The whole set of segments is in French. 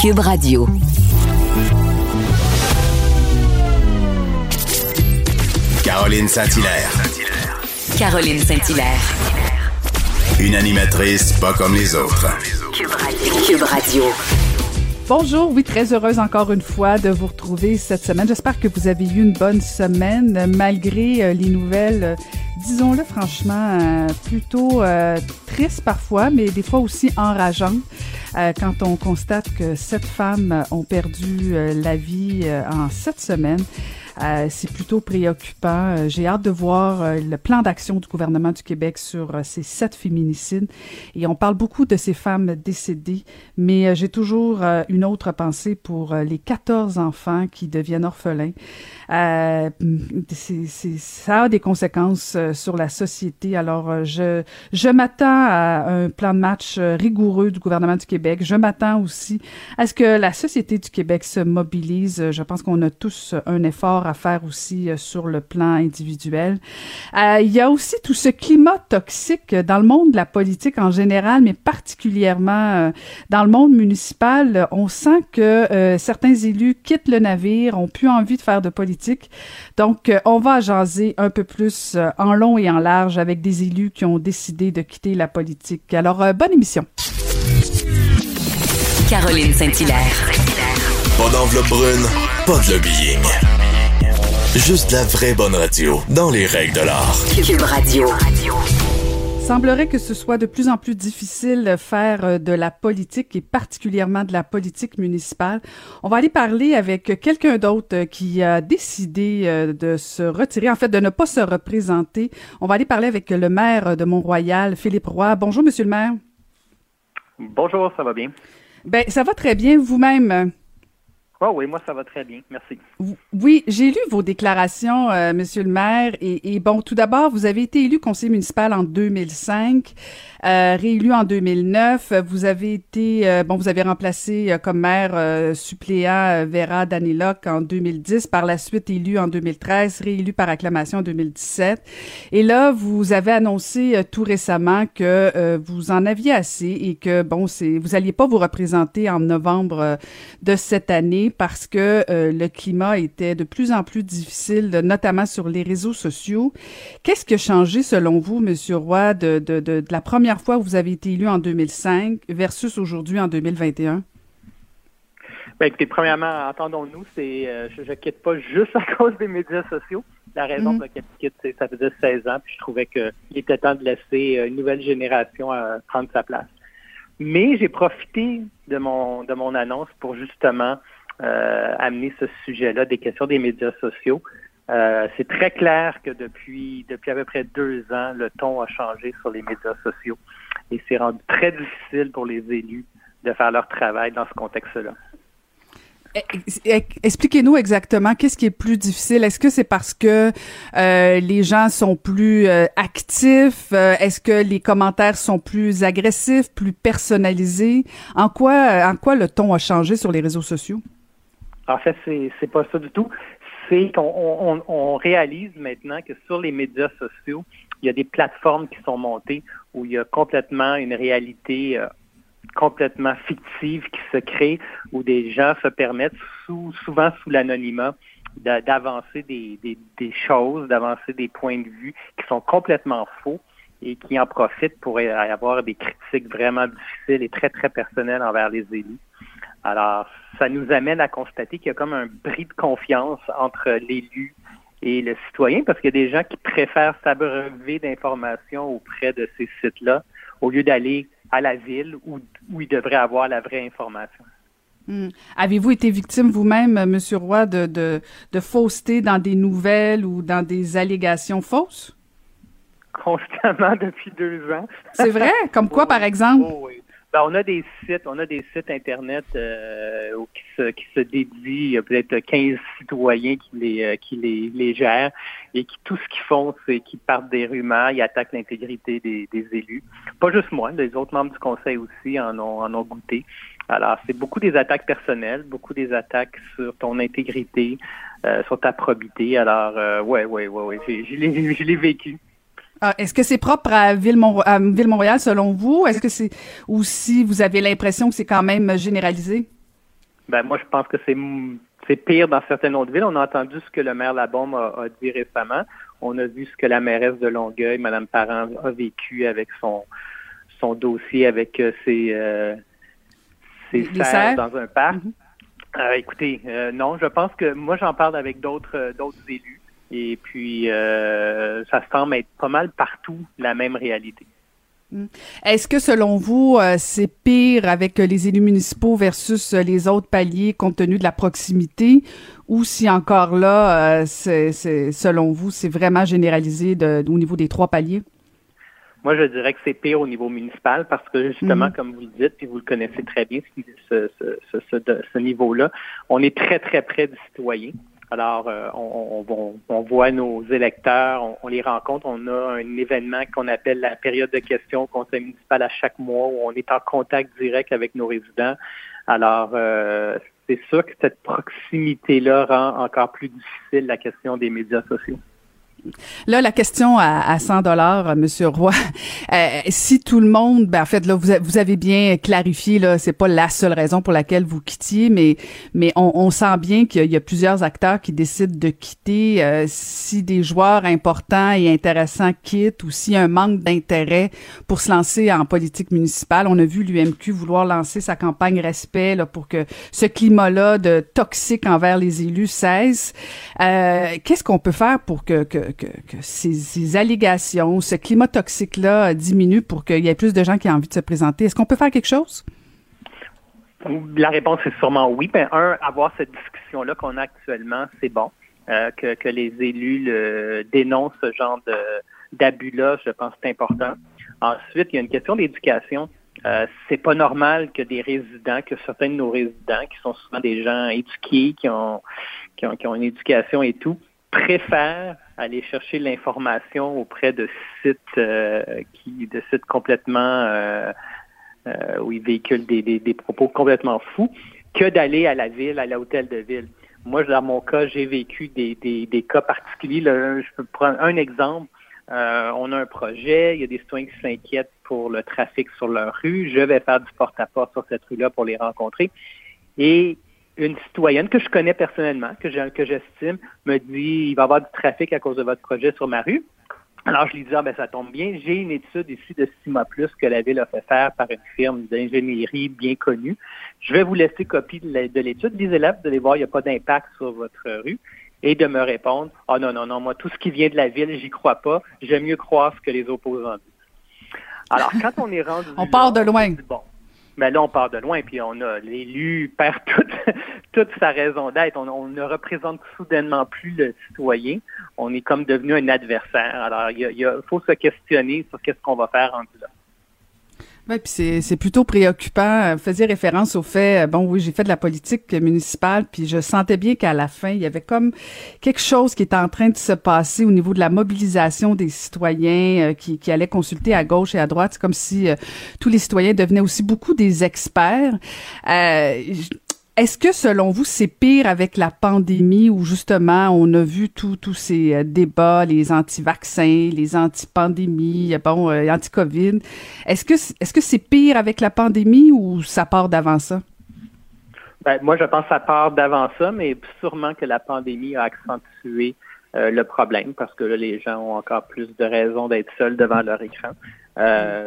Cube Radio. Caroline Saint-Hilaire. Caroline Saint-Hilaire. Une animatrice pas comme les autres. Cube Radio. Bonjour, oui, très heureuse encore une fois de vous retrouver cette semaine. J'espère que vous avez eu une bonne semaine malgré euh, les nouvelles, euh, disons-le franchement, euh, plutôt tristes parfois, mais des fois aussi enrageantes. Quand on constate que sept femmes ont perdu la vie en sept semaines. Euh, c'est plutôt préoccupant. Euh, j'ai hâte de voir euh, le plan d'action du gouvernement du Québec sur ces sept féminicides. Et on parle beaucoup de ces femmes décédées, mais j'ai toujours une autre pensée pour les 14 enfants qui deviennent orphelins. c'est, ça a des conséquences sur la société. Alors, je, je m'attends à un plan de match rigoureux du gouvernement du Québec. Je m'attends aussi à ce que la société du Québec se mobilise. Je pense qu'on a tous un effort à faire aussi euh, sur le plan individuel. Euh, il y a aussi tout ce climat toxique dans le monde de la politique en général, mais particulièrement euh, dans le monde municipal. On sent que certains élus quittent le navire, ont plus envie de faire de politique. Donc, on va jaser un peu plus en long et en large avec des élus qui ont décidé de quitter la politique. Alors, bonne émission. Caroline Saint-Hilaire. Pas d'enveloppe brune, pas de lobbying. Juste la vraie bonne radio, dans les règles de l'art. Cube Radio. Semblerait que ce soit de plus en plus difficile de faire euh, de la politique et particulièrement de la politique municipale. On va aller parler avec quelqu'un d'autre euh, qui a décidé euh, de se retirer, en fait de ne pas se représenter. On va aller parler avec le maire de Mont-Royal, Philippe Roy. Bonjour, monsieur le maire. Bonjour, ça va bien? Ben, ça va très bien. Vous-même? Oh oui, moi ça va très bien, merci. Oui, j'ai lu vos déclarations, euh, Monsieur le maire, et, et bon, tout d'abord, vous avez été élu conseiller municipal en 2005. Euh, réélu en 2009. Vous avez été, euh, bon, vous avez remplacé euh, comme maire suppléant Vera Daniloc en 2010, par la suite élu en 2013, réélu par acclamation en 2017. Et là, vous avez annoncé tout récemment que vous en aviez assez et que, bon, c'est, vous alliez pas vous représenter en novembre de cette année parce que le climat était de plus en plus difficile, notamment sur les réseaux sociaux. Qu'est-ce qui a changé selon vous, Monsieur Roy, de, de, de, de la première fois où vous avez été élu en 2005 versus aujourd'hui en 2021? Bien, écoutez, premièrement, entendons-nous, c'est euh, je ne quitte pas juste à cause des médias sociaux. La raison mhm. pour laquelle je quitte, c'est ça faisait 16 ans, puis je trouvais qu'il était temps de laisser euh, une nouvelle génération euh, prendre sa place. Mais j'ai profité de mon de mon annonce pour justement amener ce sujet-là, des questions des médias sociaux. Euh, c'est très clair que depuis, depuis à peu près deux ans, le ton a changé sur les médias sociaux et c'est rendu très difficile pour les élus de faire leur travail dans ce contexte-là. Eh, eh, expliquez-nous exactement qu'est-ce qui est plus difficile. Est-ce que c'est parce que euh, les gens sont plus euh, actifs? Est-ce que les commentaires sont plus agressifs, plus personnalisés? En quoi, en quoi le ton a changé sur les réseaux sociaux? En fait, c'est c'est pas ça du tout c'est qu'on on, réalise maintenant que sur les médias sociaux, il y a des plateformes qui sont montées où il y a complètement une réalité euh, complètement fictive qui se crée, où des gens se permettent, souvent sous l'anonymat, d'avancer des, des, choses, d'avancer des points de vue qui sont complètement faux et qui en profitent pour avoir des critiques vraiment difficiles et très, très personnelles envers les élus. Alors, ça nous amène à constater qu'il y a comme un bris de confiance entre l'élu et le citoyen, parce qu'il y a des gens qui préfèrent s'abreuver d'informations auprès de ces sites-là au lieu d'aller à la ville où, où ils devraient avoir la vraie information. Hmm. Avez-vous été victime vous-même, M. Roy, de, de, de fausseté dans des nouvelles ou dans des allégations fausses? Constamment depuis deux ans. C'est vrai? Comme quoi, par exemple? Oh, oui. Ben, on a des sites, on a des sites internet euh, qui se qui se dédient, il y a peut-être 15 citoyens qui les euh, qui les, les gèrent et qui tout ce qu'ils font, c'est qu'ils partent des rumeurs, ils attaquent l'intégrité des, des élus. Pas juste moi, les autres membres du conseil aussi en ont en ont goûté. Alors, c'est beaucoup des attaques personnelles, beaucoup des attaques sur ton intégrité, euh, sur ta probité. Alors, euh, ouais, ouais, ouais, ouais, je l'ai vécu. Ah, est-ce que c'est propre à Ville-Montréal selon vous? Est-ce que c'est ou si vous avez l'impression que c'est quand même généralisé? Ben moi, je pense que c'est c'est pire dans certaines autres villes. On a entendu ce que le maire Labombe a, a dit récemment. On a vu ce que la mairesse de Longueuil, Mme Parent, a vécu avec son son dossier avec euh, ses, euh, ses serres dans un parc. Mm-hmm. Euh, écoutez, euh, non, je pense que moi j'en parle avec d'autres d'autres élus et puis ça semble être pas mal partout la même réalité. Mm. Est-ce que selon vous, c'est pire avec les élus municipaux versus les autres paliers compte tenu de la proximité? Ou si encore là, c'est, selon vous, c'est vraiment généralisé de, au niveau des trois paliers? Moi, je dirais que c'est pire au niveau municipal parce que justement, mhm. comme vous le dites, puis vous le connaissez très bien, ce, ce, ce, ce niveau-là, on est très, très près du citoyen. Alors, euh, on, on, on, voit nos électeurs, on, les rencontre. On a un événement qu'on appelle la période de questions au conseil municipal à chaque mois où on est en contact direct avec nos résidents. Alors, euh, c'est sûr que cette proximité-là rend encore plus difficile la question des médias sociaux. Là, la question à, à 100 dollars, Monsieur Roy, euh, si tout le monde, ben en fait là, vous, vous avez bien clarifié là, c'est pas la seule raison pour laquelle vous quittiez, mais mais on, on sent bien qu'il y, a plusieurs acteurs qui décident de quitter. Euh, si des joueurs importants et intéressants quittent, ou s'il y a un manque d'intérêt pour se lancer en politique municipale, on a vu l'UMQ vouloir lancer sa campagne respect là, pour que ce climat-là de toxique envers les élus cesse. Euh, Qu'est-ce qu'on peut faire pour que, que que, ces, allégations, ce climat toxique-là diminue pour qu'il y ait plus de gens qui aient envie de se présenter? Est-ce qu'on peut faire quelque chose? La réponse est sûrement oui. Ben, un, avoir cette discussion-là qu'on a actuellement, c'est bon. Euh, que, les élus dénoncent ce genre d'abus-là, je pense que c'est important. Ensuite, il y a une question d'éducation. Euh, c'est pas normal que des résidents, que certains de nos résidents, qui sont souvent des gens éduqués, qui ont une éducation et tout, préfèrent aller chercher l'information auprès de sites euh, qui de sites complètement euh, euh, où ils véhiculent des, des, des, propos complètement fous que d'aller à la ville, à l'hôtel de ville. Moi, dans mon cas, j'ai vécu des, des, cas particuliers. Là, je peux prendre un exemple. on a un projet, il y a des citoyens qui s'inquiètent pour le trafic sur leur rue. Je vais faire du porte-à-porte sur cette rue-là pour les rencontrer. Et une citoyenne que je connais personnellement, que j'estime, me dit il va y avoir du trafic à cause de votre projet sur ma rue. Alors, je lui dis, ah, ben, ça tombe bien. J'ai une étude ici de Sima Plus que la Ville a fait faire par une firme d'ingénierie bien connue. Je vais vous laisser copie de l'étude. Lisez-la, vous allez voir, il n'y a pas d'impact sur votre rue. Et de me répondre, ah, oh, non, non, non, moi, tout ce qui vient de la Ville, j'y crois pas. J'aime mieux croire ce que les opposants disent. Alors, quand on est rendu. on part de loin. Bon, mais là, on part de loin, puis on a l'élu perd toute, toute sa raison d'être. On, ne représente soudainement plus le citoyen. On est comme devenu un adversaire. Alors, il, faut se questionner sur qu'est-ce qu'on va faire en là. Oui, puis c'est plutôt préoccupant. Vous faisiez référence au fait, bon oui, j'ai fait de la politique municipale, puis je sentais bien qu'à la fin, il y avait comme quelque chose qui était en train de se passer au niveau de la mobilisation des citoyens euh, qui, qui allaient consulter à gauche et à droite. C'est comme si euh, tous les citoyens devenaient aussi beaucoup des experts. Euh, est-ce que selon vous, c'est pire avec la pandémie où justement on a vu tous ces euh, débats, les anti-vaccins, les anti-pandémies, bon, euh, anti-Covid? Est-ce que est-ce que c'est pire avec la pandémie ou ça part d'avant ça? Ben, moi, je pense que ça part d'avant ça, mais sûrement que la pandémie a accentué euh, le problème parce que là, les gens ont encore plus de raisons d'être seuls devant leur écran.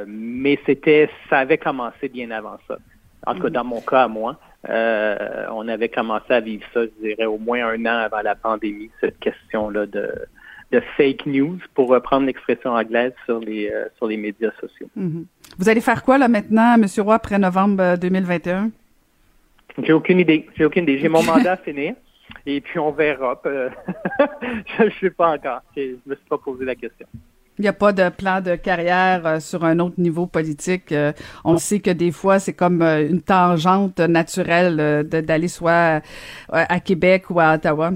mais c'était, ça avait commencé bien avant ça. En tout cas, mm. dans mon cas à moi. Euh, on avait commencé à vivre ça, je dirais, au moins un an avant la pandémie, cette question-là de, de fake news, pour reprendre l'expression anglaise sur les, euh, sur les médias sociaux. Mhm. Vous allez faire quoi là maintenant, M. Roy, après novembre 2021? Euh, J'ai aucune idée. J'ai aucune idée. J'ai mon mandat à finir. Et puis on verra. je ne sais pas encore. Je ne me suis pas posé la question. Il n'y a pas de plan de carrière euh, sur un autre niveau politique. Euh, on sait que des fois, c'est comme euh, une tangente naturelle d'aller soit à Québec ou à Ottawa.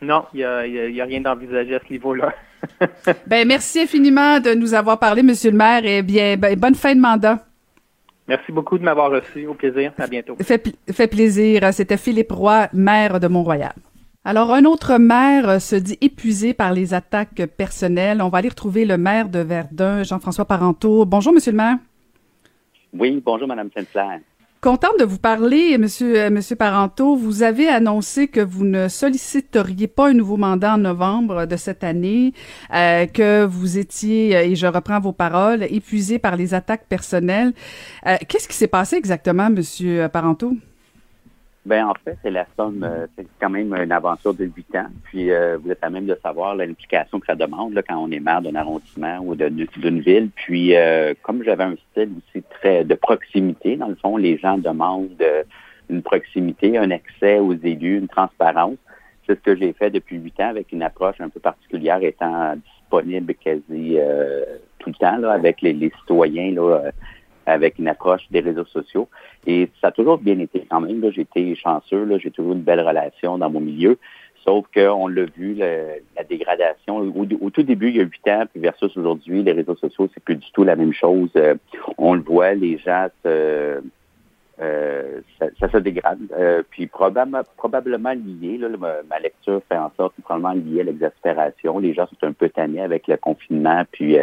Non, il n'y a, rien d'envisagé à ce niveau-là. ben, merci infiniment de nous avoir parlé, Monsieur le maire, et bien, ben, bonne fin de mandat. Merci beaucoup de m'avoir reçu. Au plaisir. À bientôt. Fait, fait plaisir. C'était Philippe Roy, maire de Mont-Royal. Alors, un autre maire euh, se dit épuisé par les attaques personnelles. On va aller retrouver le maire de Verdun, Jean-François Parenteau. Bonjour, Monsieur le maire. Oui, bonjour, Madame Saint-Clair. Contente de vous parler, Monsieur, euh, Monsieur Parenteau. Vous avez annoncé que vous ne solliciteriez pas un nouveau mandat en novembre de cette année, euh, que vous étiez, et je reprends vos paroles, épuisé par les attaques personnelles. Euh, Qu'est-ce qui s'est passé exactement, Monsieur Parenteau? Ben en fait, c'est la somme, euh, c'est quand même une aventure de huit ans. Puis euh, vous êtes à même de savoir l'implication que ça demande là, quand on est maire d'un arrondissement ou d'une ville. Puis euh, comme j'avais un style aussi très de proximité, dans le fond, les gens demandent une proximité, un accès aux élus, une transparence. C'est ce que j'ai fait depuis huit ans avec une approche un peu particulière, étant disponible quasi tout le temps là, avec les, les citoyens là, avec une approche des réseaux sociaux. Et ça a toujours bien été quand même. J'ai été chanceux, j'ai toujours une belle relation dans mon milieu. Sauf qu'on l'a vu, la dégradation. Au, tout début, il y a huit ans, puis versus aujourd'hui, les réseaux sociaux, c'est plus du tout la même chose. Euh, on le voit, les gens se, euh, ça, se dégrade. Euh, puis probablement, lié, là, ma, lecture fait en sorte, probablement lié à l'exaspération. Les gens sont un peu tannés avec le confinement, puis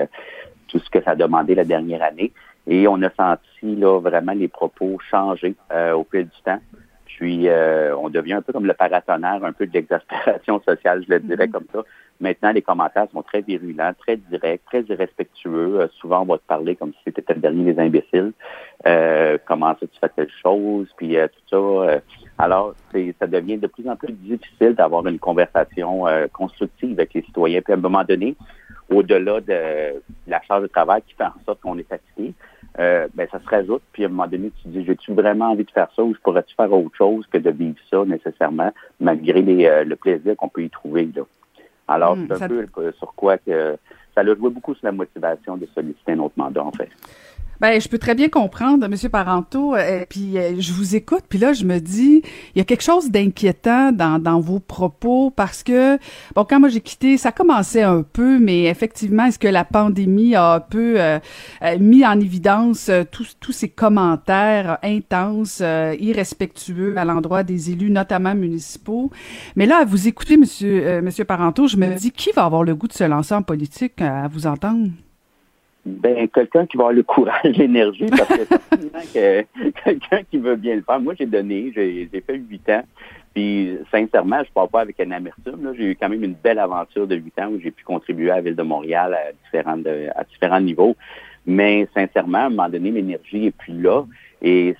tout ce que ça a demandé la dernière année. Et on a senti là vraiment les propos changer euh, au fil du temps. Puis euh, on devient un peu comme le paratonnerre, un peu de l'exaspération sociale, je le dirais mm-hmm. comme ça. Maintenant, les commentaires sont très virulents, très directs, très irrespectueux. Euh, souvent, on va te parler comme si c'était le dernier des imbéciles. comment ça, tu fais telle chose, puis tout ça. Alors, ça devient de plus en plus difficile d'avoir une conversation constructive avec les citoyens. Puis à un moment donné, au-delà de la charge de travail qui fait en sorte qu'on est fatigué, euh, ben, ça se rajoute. Puis à un moment donné, tu te dis, j'ai-tu vraiment envie de faire ça ou je pourrais-tu faire autre chose que de vivre ça nécessairement, malgré les, euh, le plaisir qu'on peut y trouver. Là? Alors, hmm, c'est un peu sur quoi que ça a joué beaucoup sur la motivation de solliciter un autre mandat, en fait. Ben, je peux très bien comprendre, Monsieur Parenteau. Euh, puis euh, je vous écoute, puis là, je me dis, il y a quelque chose d'inquiétant dans, dans vos propos parce que, bon, quand moi j'ai quitté, ça commençait un peu, mais effectivement, est-ce que la pandémie a un peu euh, mis en évidence tous tous ces commentaires intenses, irrespectueux à l'endroit des élus, notamment municipaux? Mais là, à vous écouter, Monsieur Monsieur Parenteau, je me dis, qui va avoir le goût de se lancer en politique à vous entendre? Ben, quelqu'un qui va avoir le courage, l'énergie, parce que quelqu'un qui veut bien le faire. Moi, j'ai donné, j'ai fait huit ans. Puis, sincèrement, je parle pas avec un amertume. J'ai eu quand même une belle aventure de huit ans où j'ai pu contribuer à la Ville de Montréal à différents, à différents niveaux. Mais sincèrement, à un moment donné, l'énergie est plus là. Et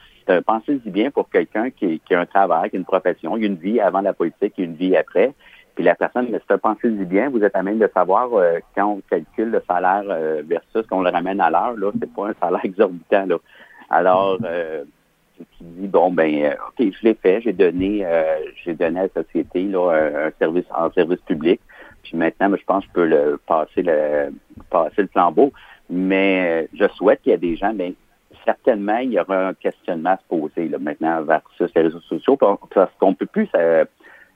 pensez-y bien pour quelqu'un qui, qui, a un travail, qui a une profession, une vie avant la politique, a une vie après. Puis la personne, mais c'est pensez-y bien, vous êtes à même de savoir euh, quand on calcule le salaire euh, versus qu'on le ramène à l'heure, là, c'est pas un salaire exorbitant. Là. Alors, euh, tu dis bon ben, ok, je l'ai fait, j'ai donné, j'ai donné à la société là un, service en service public. Puis maintenant, je pense que je peux le passer le passer le flambeau. Mais je souhaite qu'il y ait des gens, mais ben, certainement, il y aura un questionnement à se poser là, maintenant versus les réseaux sociaux. Parce qu'on peut plus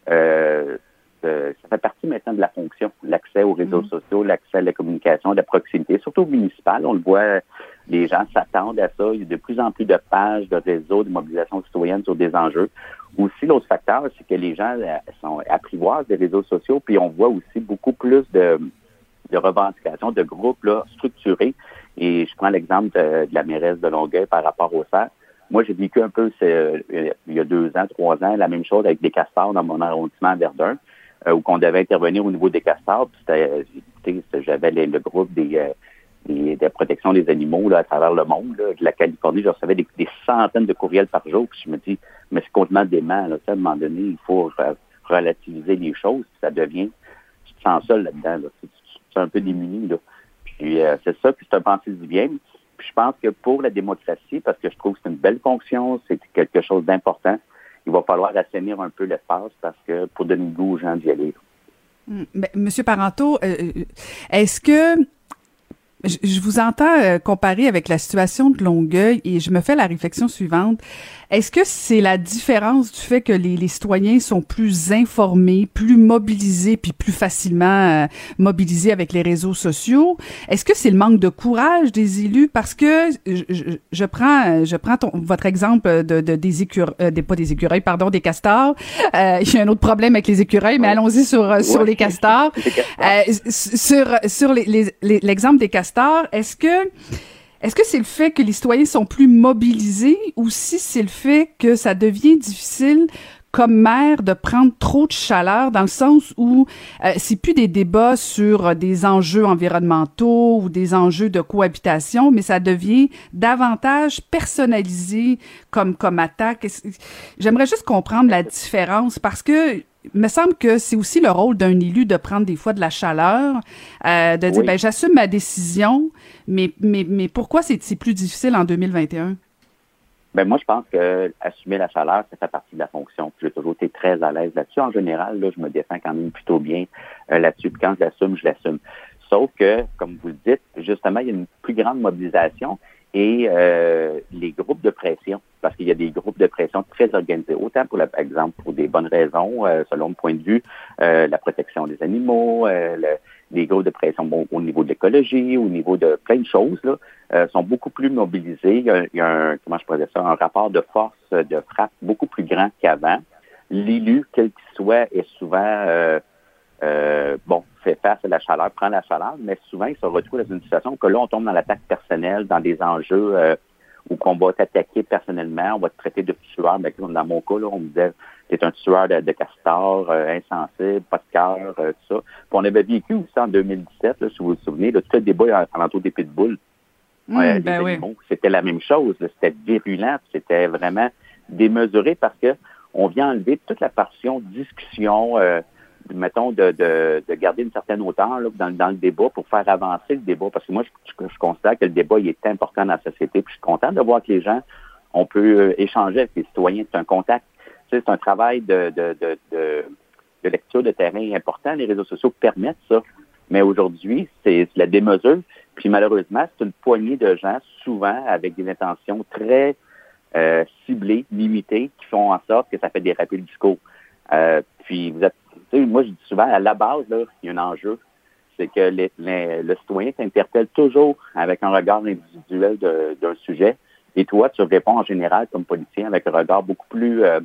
euh, euh, ça fait partie maintenant de la fonction, l'accès aux réseaux mm. sociaux, l'accès à la communication, à la proximité, surtout municipal. On le voit, les gens s'attendent à ça. Il y a de plus en plus de pages, de réseaux, de mobilisation citoyenne sur des enjeux. Aussi, l'autre facteur, c'est que les gens euh, sont apprivoisés des réseaux sociaux, puis on voit aussi beaucoup plus de, de revendications, de groupes là, structurés. Et je prends l'exemple de, la mairesse de Longueuil par rapport au CERF. Moi, j'ai vécu un peu, euh, il y a deux ans, trois ans, la même chose avec des castors dans mon arrondissement à Verdun. Euh, où qu'on devait intervenir au niveau des castors. J'avais le groupe des, euh, des, de protection des animaux là, à travers le monde, là, de la Californie. Je recevais des, centaines de courriels par jour. Puis je me dis, mais c'est complètement dément. Là, à un moment donné, il faut relativiser les choses. ça devient, tu te sens seul là-dedans. Là. Tu, un peu démuni. Là. Puis euh, c'est ça, puis c'est un pensée du bien. Puis je pense que pour la démocratie, parce que je trouve que c'est une belle fonction, c'est quelque chose d'important, il va falloir assainir un peu l'espace parce que pour donner le goût aux gens d'y aller. Hmm. Monsieur Parenteau, euh, euh, est-ce que je, vous entends euh, comparer avec la situation de Longueuil et je me fais la réflexion suivante. Est-ce que c'est la différence du fait que les, les, citoyens sont plus informés, plus mobilisés, puis plus facilement euh, mobilisés avec les réseaux sociaux? Est-ce que c'est le manque de courage des élus? Parce que je, je, prends, je prends ton, votre exemple de, de des écureuils, euh, des, pas des écureuils, pardon, des castors. il y a un autre problème avec les écureuils, mais allons-y sur, sur les castors. sur sur l'exemple les, l'exemple des castors est-ce que est-ce que c'est le fait que les citoyens sont plus mobilisés ou si c'est le fait que ça devient difficile comme maire de prendre trop de chaleur dans le sens où euh, c'est plus des débats sur des enjeux environnementaux ou des enjeux de cohabitation, mais ça devient davantage personnalisé comme comme attaque. J'aimerais juste comprendre la différence parce que me semble que c'est aussi le rôle d'un élu de prendre des fois de la chaleur, euh, de dire ben j'assume ma décision, mais mais mais pourquoi c'est plus difficile en 2021? Ben moi, je pense que assumer la chaleur, ça fait partie de la fonction. J'ai toujours été très à l'aise là-dessus. En général, là, je me défends quand même plutôt bien euh, là-dessus. quand je l'assume, je l'assume. Sauf que, comme vous le dites, justement, il y a une plus grande mobilisation et euh, les groupes de pression, parce qu'il y a des groupes de pression très organisés, autant pour, par exemple, pour des bonnes raisons, euh, selon le point de vue, la protection des animaux, le, les groupes de pression bon, au niveau de l'écologie, au niveau de plein de choses, là, euh, sont beaucoup plus mobilisés. Il y a, un, comment je pourrais dire ça, un rapport de force, de frappe beaucoup plus grand qu'avant. L'élu, quel qu'il soit, est souvent euh, bon, fait face à la chaleur, prend la chaleur, mais souvent il se retrouve dans une situation que là, on tombe dans l'attaque personnelle, dans des enjeux euh, où on va t'attaquer personnellement, on va te traiter de tueur. Mais dans mon cas, là, on me disait t'es un tueur de, de castor, euh, insensible, pas de cœur, euh, tout ça. Puis on avait vécu aussi en 2017, là, si vous vous souvenez, là, tout le débat l'entour des pitbulls. Mmh, ben oui. C'était la même chose. C'était virulent, c'était vraiment démesuré parce que on vient enlever toute la portion discussion, euh, mettons, de, de, de, garder une certaine hauteur là, dans, dans, le débat pour faire avancer le débat. Parce que moi, je, je, constate que le débat il est important dans la société. Puis je suis content de voir que les gens, on peut euh, échanger avec les citoyens. C'est un contact c'est un travail de, de, de, de, lecture de terrain important. Les réseaux sociaux permettent ça. Mais aujourd'hui, c'est la démesure. Puis malheureusement, c'est une poignée de gens, souvent avec des intentions très euh, ciblées, limitées, qui font en sorte que ça fait déraper le discours. Euh, puis vous êtes, moi je dis souvent, à la base, il y a un enjeu. C'est que le citoyen t'interpelle toujours avec un regard individuel d'un sujet. Et toi, tu réponds en général comme politicien avec un regard beaucoup plus euh,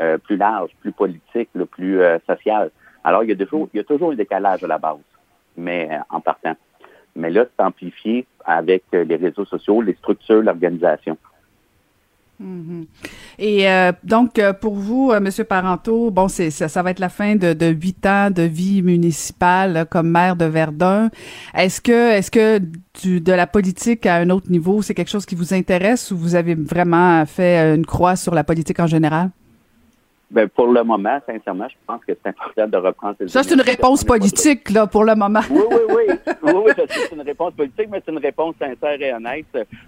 euh, large, plus politique, plus euh, social. Alors, il y, a toujours, il y a toujours un décalage à la base, mais en partant. Mais là, c'est amplifié avec les réseaux sociaux, les structures, l'organisation. Mm-hmm. Et donc, pour vous, Monsieur Parenteau, bon, c'est ça, ça va être la fin de huit ans de vie municipale comme maire de Verdun. Est-ce que, est-ce que du, de la politique à un autre niveau, c'est quelque chose qui vous intéresse ou vous avez vraiment fait une croix sur la politique en général? Ben, pour le moment, sincèrement, je pense que c'est important de reprendre ces Ça, c'est une réponse politique, là, pour le moment. Oui, oui, oui. oui, oui, c'est une réponse politique, mais c'est une réponse sincère et honnête.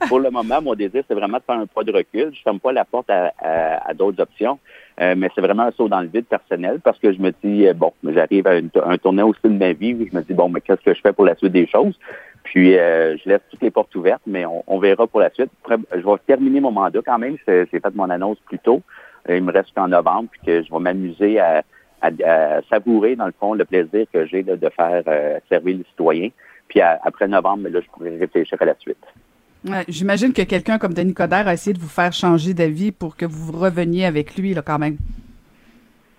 Pour le moment, mon désir, c'est vraiment de faire un pas de recul. Je ne ferme pas la porte à, à, d'autres options, euh, mais c'est vraiment un saut dans le vide personnel parce que je me dis, euh, bon, j'arrive à un tournant aussi de ma vie où je me dis, bon, mais qu'est-ce que je fais pour la suite des choses? Puis, euh, je laisse toutes les portes ouvertes, mais on, on verra pour la suite. je vais terminer mon mandat quand même. J'ai fait mon annonce plus tôt. Euh, il me reste qu'en novembre, puis que je vais m'amuser à, savourer, dans le fond, le plaisir que j'ai de, faire euh, servir les citoyens. Puis après novembre, là, je pourrais réfléchir à la suite. J'imagine que quelqu'un comme Denis Coderre a essayé de vous faire changer d'avis pour que vous reveniez avec lui, là, quand même.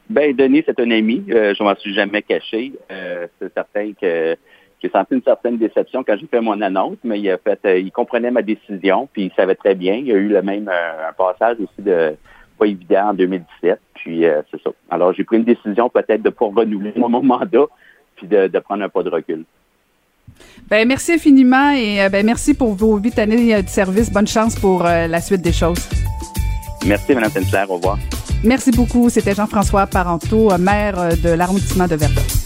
Ben, Denis, c'est un ami. Euh, je m'en suis jamais caché. c'est certain que j'ai senti une certaine déception quand j'ai fait mon annonce, mais il a fait, il comprenait ma décision, puis il savait très bien. Il y a eu le même un passage aussi de pas évident en 2017. Puis euh, c'est ça. Alors j'ai pris une décision peut-être de pas renouveler mon mandat, puis de, prendre un pas de recul. Ben merci infiniment et euh, ben merci pour vos huit années de service. Bonne chance pour euh, la suite des choses. Merci, Mme Sinclair. Au revoir. Merci beaucoup. C'était Jean-François Parenteau, maire de l'arrondissement de Verdun.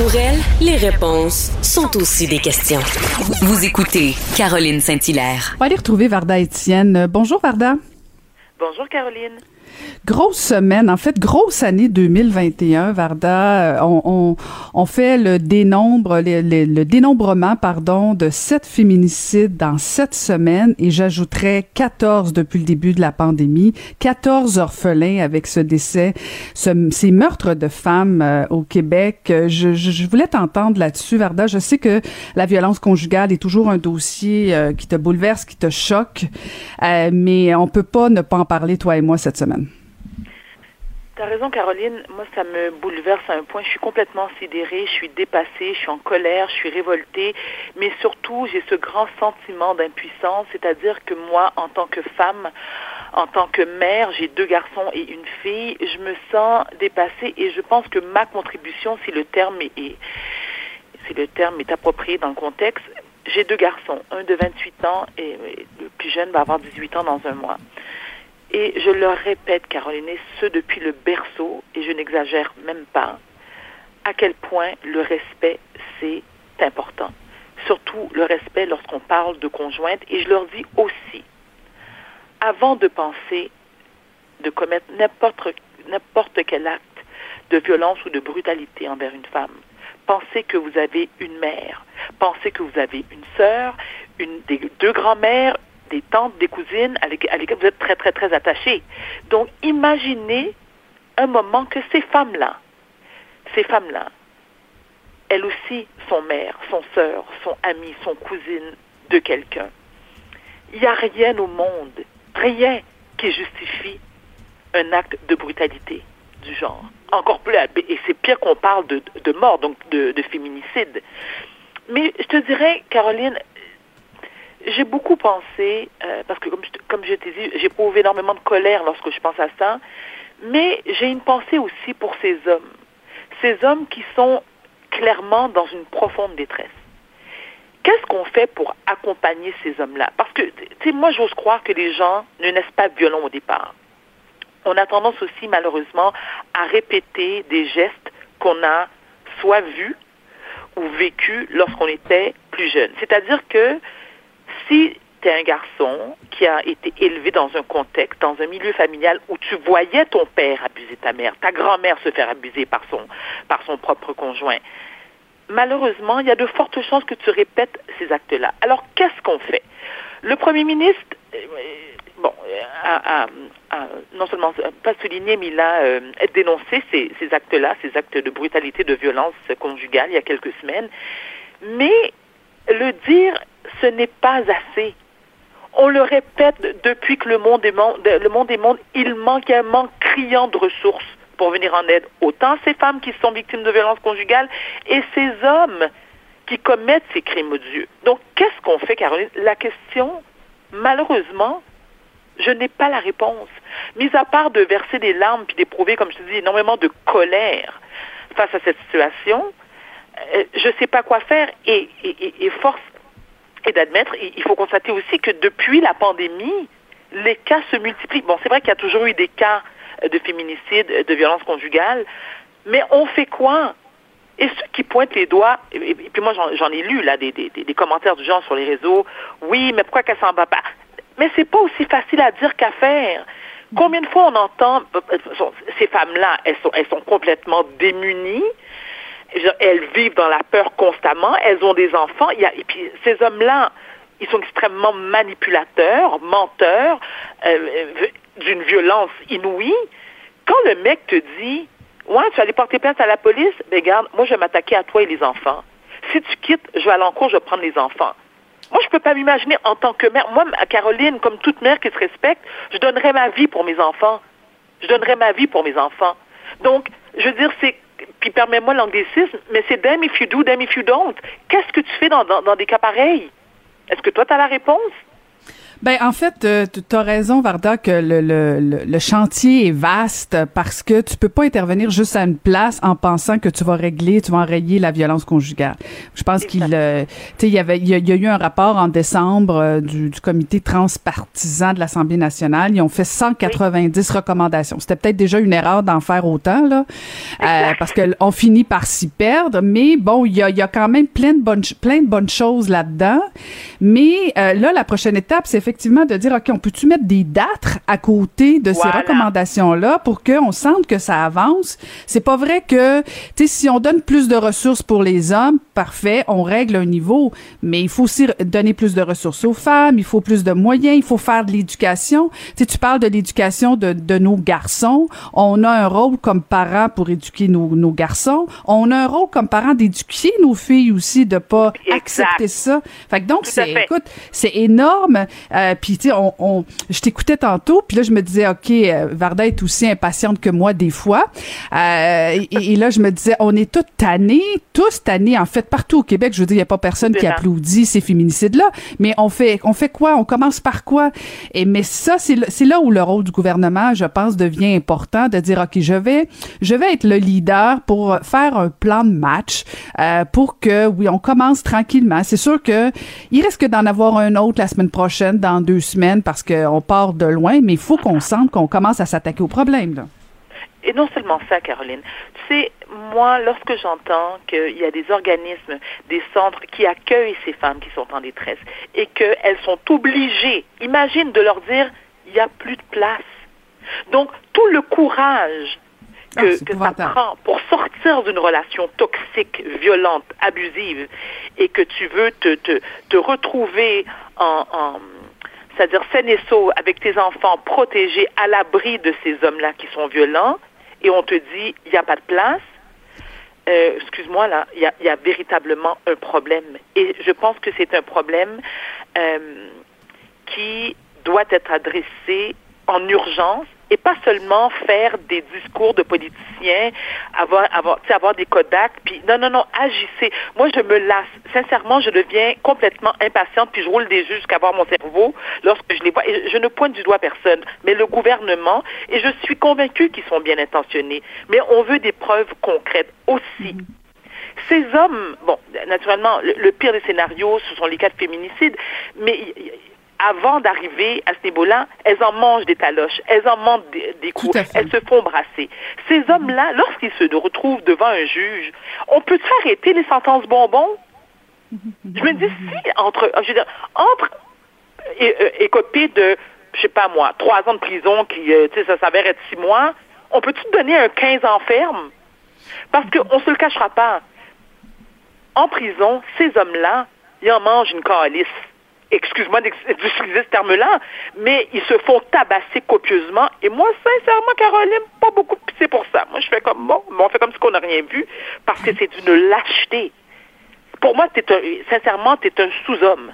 Pour elle, les réponses sont aussi des questions. Vous écoutez Caroline Saint-Hilaire. On va aller retrouver Varda Étienne. Bonjour Varda. Bonjour Caroline. Grosse semaine, en fait, grosse année 2021, Varda. Euh, on, on, on fait le dénombre, le, dénombrement, pardon, de sept féminicides dans sept semaines et j'ajouterais 14 depuis le début de la pandémie, 14 orphelins avec ce décès, ce, ces meurtres de femmes euh, au Québec. Je, je, je voulais t'entendre là-dessus, Varda. Je sais que la violence conjugale est toujours un dossier euh, qui te bouleverse, qui te choque, mais on peut pas ne pas en parler, toi et moi, cette semaine. T'as raison, Caroline. Moi, ça me bouleverse à un point. Je suis complètement sidérée, je suis dépassée, je suis en colère, je suis révoltée, mais surtout, j'ai ce grand sentiment d'impuissance, c'est-à-dire que moi, en tant que femme, en tant que mère, j'ai deux garçons et une fille, je me sens dépassée et je pense que ma contribution, si le terme est, si le terme est approprié dans le contexte, j'ai deux garçons, un de 28 ans et le plus jeune va avoir 18 ans dans un mois. Et je leur répète, Caroline, ce depuis le berceau, et je n'exagère même pas, à quel point le respect, c'est important. Surtout le respect lorsqu'on parle de conjointe. Et je leur dis aussi, avant de penser de commettre n'importe, quel acte de violence ou de brutalité envers une femme, pensez que vous avez une mère, pensez que vous avez une sœur, une, deux grands-mères, des tantes, des cousines à lesquelles vous êtes très, très, très attachés. Donc, imaginez un moment que ces femmes-là, ces femmes-là, elles aussi sont mères, sont sœurs, sont amies, sont cousines de quelqu'un. Il n'y a rien au monde, rien qui justifie un acte de brutalité du genre. Encore plus, et c'est pire qu'on parle de, de, mort, donc de, de féminicide. Mais je te dirais, Caroline, j'ai beaucoup pensé, euh, parce que comme je, comme je t'ai dit, j'éprouve énormément de colère lorsque je pense à ça, mais j'ai une pensée aussi pour ces hommes. Ces hommes qui sont clairement dans une profonde détresse. Qu'est-ce qu'on fait pour accompagner ces hommes-là? Parce que, tu sais, moi, j'ose croire que les gens ne naissent pas violents au départ. On a tendance aussi, malheureusement, à répéter des gestes qu'on a soit vus ou vécus lorsqu'on était plus jeune. C'est-à-dire que si tu es un garçon qui a été élevé dans un contexte, dans un milieu familial où tu voyais ton père abuser ta mère, ta grand-mère se faire abuser par son, par son propre conjoint, malheureusement, il y a de fortes chances que tu répètes ces actes-là. Alors, qu'est-ce qu'on fait? Le premier ministre, euh, bon, a, non seulement pas souligné, mais il a euh, dénoncé ces, ces actes-là, ces actes de brutalité, de violence conjugale il y a quelques semaines. Mais le dire ce n'est pas assez. On le répète depuis que le monde est monde, le monde est monde, il manque un manque criant de ressources pour venir en aide autant ces femmes qui sont victimes de violences conjugales et ces hommes qui commettent ces crimes odieux. Donc, qu'est-ce qu'on fait, Caroline? La question, malheureusement, je n'ai pas la réponse. Mis à part de verser des larmes puis d'éprouver, comme je te dis, énormément de colère face à cette situation, je ne sais pas quoi faire et, et, et force et d'admettre, il faut constater aussi que depuis la pandémie, les cas se multiplient. Bon, c'est vrai qu'il y a toujours eu des cas de féminicide, de violence conjugale, mais on fait quoi? Et ceux qui pointent les doigts, et, puis moi j'en ai lu là des, des, des, commentaires du genre sur les réseaux, oui, mais pourquoi qu'elle s'en va pas? Mais c'est pas aussi facile à dire qu'à faire. Combien de fois on entend ces femmes-là, elles sont, elles sont complètement démunies, elles vivent dans la peur constamment, elles ont des enfants. Et puis ces hommes-là, ils sont extrêmement manipulateurs, menteurs, euh, euh, d'une violence inouïe. Quand le mec te dit, ouais, tu vas aller porter plainte à la police, ben garde, moi je vais m'attaquer à toi et les enfants. Si tu quittes, je vais aller en cours, je vais prendre les enfants. Moi, je peux pas m'imaginer en tant que mère. Moi, Caroline, comme toute mère qui se respecte, je donnerais ma vie pour mes enfants. Je donnerais ma vie pour mes enfants. Donc, je veux dire, c'est puis permets-moi l'anglicisme, mais c'est damn if you do, damn if you don't. Qu'est-ce que tu fais dans, dans, dans des cas pareils? Est-ce que toi, tu as la réponse? Ben en fait, euh, tu as raison, Varda, que le, le, le, chantier est vaste parce que tu peux pas intervenir juste à une place en pensant que tu vas régler, tu vas enrayer la violence conjugale. Je pense qu'il, euh, tu sais, il y avait, il y, a, eu un rapport en décembre euh, du, du, comité transpartisan de l'Assemblée nationale. Ils ont fait 190 recommandations. C'était peut-être déjà une erreur d'en faire autant là, parce que on finit par s'y perdre. Mais bon, il y a, y a quand même plein de bonnes, plein de bonnes choses là-dedans. Mais là, la prochaine étape, c'est effectivement de dire, OK, on peut-tu mettre des dates à côté de ces recommandations-là pour qu'on sente que ça avance? C'est pas vrai que, tu sais, si on donne plus de ressources pour les hommes, parfait, on règle un niveau, mais il faut aussi donner plus de ressources aux femmes, il faut plus de moyens, il faut faire de l'éducation. Tu sais, tu parles de l'éducation de, de nos garçons. On a un rôle comme parents pour éduquer nos, nos garçons. On a un rôle comme parents d'éduquer nos filles aussi, de pas accepter ça. Fait que donc, c'est, écoute, c'est énorme. Euh, puis, tu sais, on, on, je t'écoutais tantôt, puis là, je me disais, OK, euh, Varda est aussi impatiente que moi des fois. Euh, et, là, je me disais, on est tous tannés, tous tannés, en fait, partout au Québec. Je veux dire, il n'y a pas personne qui applaudit ces féminicides-là. Mais on fait, on fait quoi? On commence par quoi? Et, mais ça, c'est là où le rôle du gouvernement, je pense, devient important de dire, OK, je vais, je vais être le leader pour faire un plan de match, euh, pour que, oui, on commence tranquillement. C'est sûr que il risque d'en avoir un autre la semaine prochaine, dans deux semaines, parce qu'on part de loin, mais il faut qu'on sente qu'on commence à s'attaquer au problème, là. Et non seulement ça, Caroline. Tu sais, moi, lorsque j'entends qu'il y a des organismes, des centres qui accueillent ces femmes qui sont en détresse et qu'elles sont obligées, imagine de leur dire, il n'y a plus de place. Donc, tout le courage que, ah, ça prend pour sortir d'une relation toxique, violente, abusive, et que tu veux te, te, te retrouver en, en c'est-à-dire saine et sauve avec tes enfants protégés à l'abri de ces hommes-là qui sont violents, et on te dit il n'y a pas de place, euh, excuse-moi là, il y a, véritablement un problème. Et je pense que c'est un problème euh, qui doit être adressé en urgence et pas seulement faire des discours de politiciens, avoir, avoir, avoir des Kodak, puis non, non, non, agissez. Moi, je me lasse. Sincèrement, je deviens complètement impatiente, puis je roule des yeux jusqu'à voir mon cerveau lorsque je les vois. Et je ne pointe du doigt personne, mais le gouvernement, et je suis convaincue qu'ils sont bien intentionnés, mais on veut des preuves concrètes aussi. Mm-hmm. Ces hommes, bon, naturellement, le, le, pire des scénarios, ce sont les cas de féminicide, mais avant d'arriver à ce niveau-là, elles en mangent des taloches, elles en mangent des, coups, elles se font brasser. Ces hommes-là, lorsqu'ils se retrouvent devant un juge, on peut arrêter les sentences bonbons? Je me dis, si entre, je veux dire, entre écopé de, je sais pas moi, trois ans de prison qui, euh, tu sais, ça s'avère être six mois, on peut-tu donner un 15 ans ferme? Parce qu'on se le cachera pas. En prison, ces hommes-là, ils en mangent une calice excuse-moi d'utiliser ce terme-là, mais ils se font tabasser copieusement. Et moi, sincèrement, Caroline, pas beaucoup pitié pour ça. Moi, je fais comme bon, on fait comme si on n'a rien vu, parce que c'est d'une lâcheté. Pour moi, es sincèrement, tu es un sous-homme.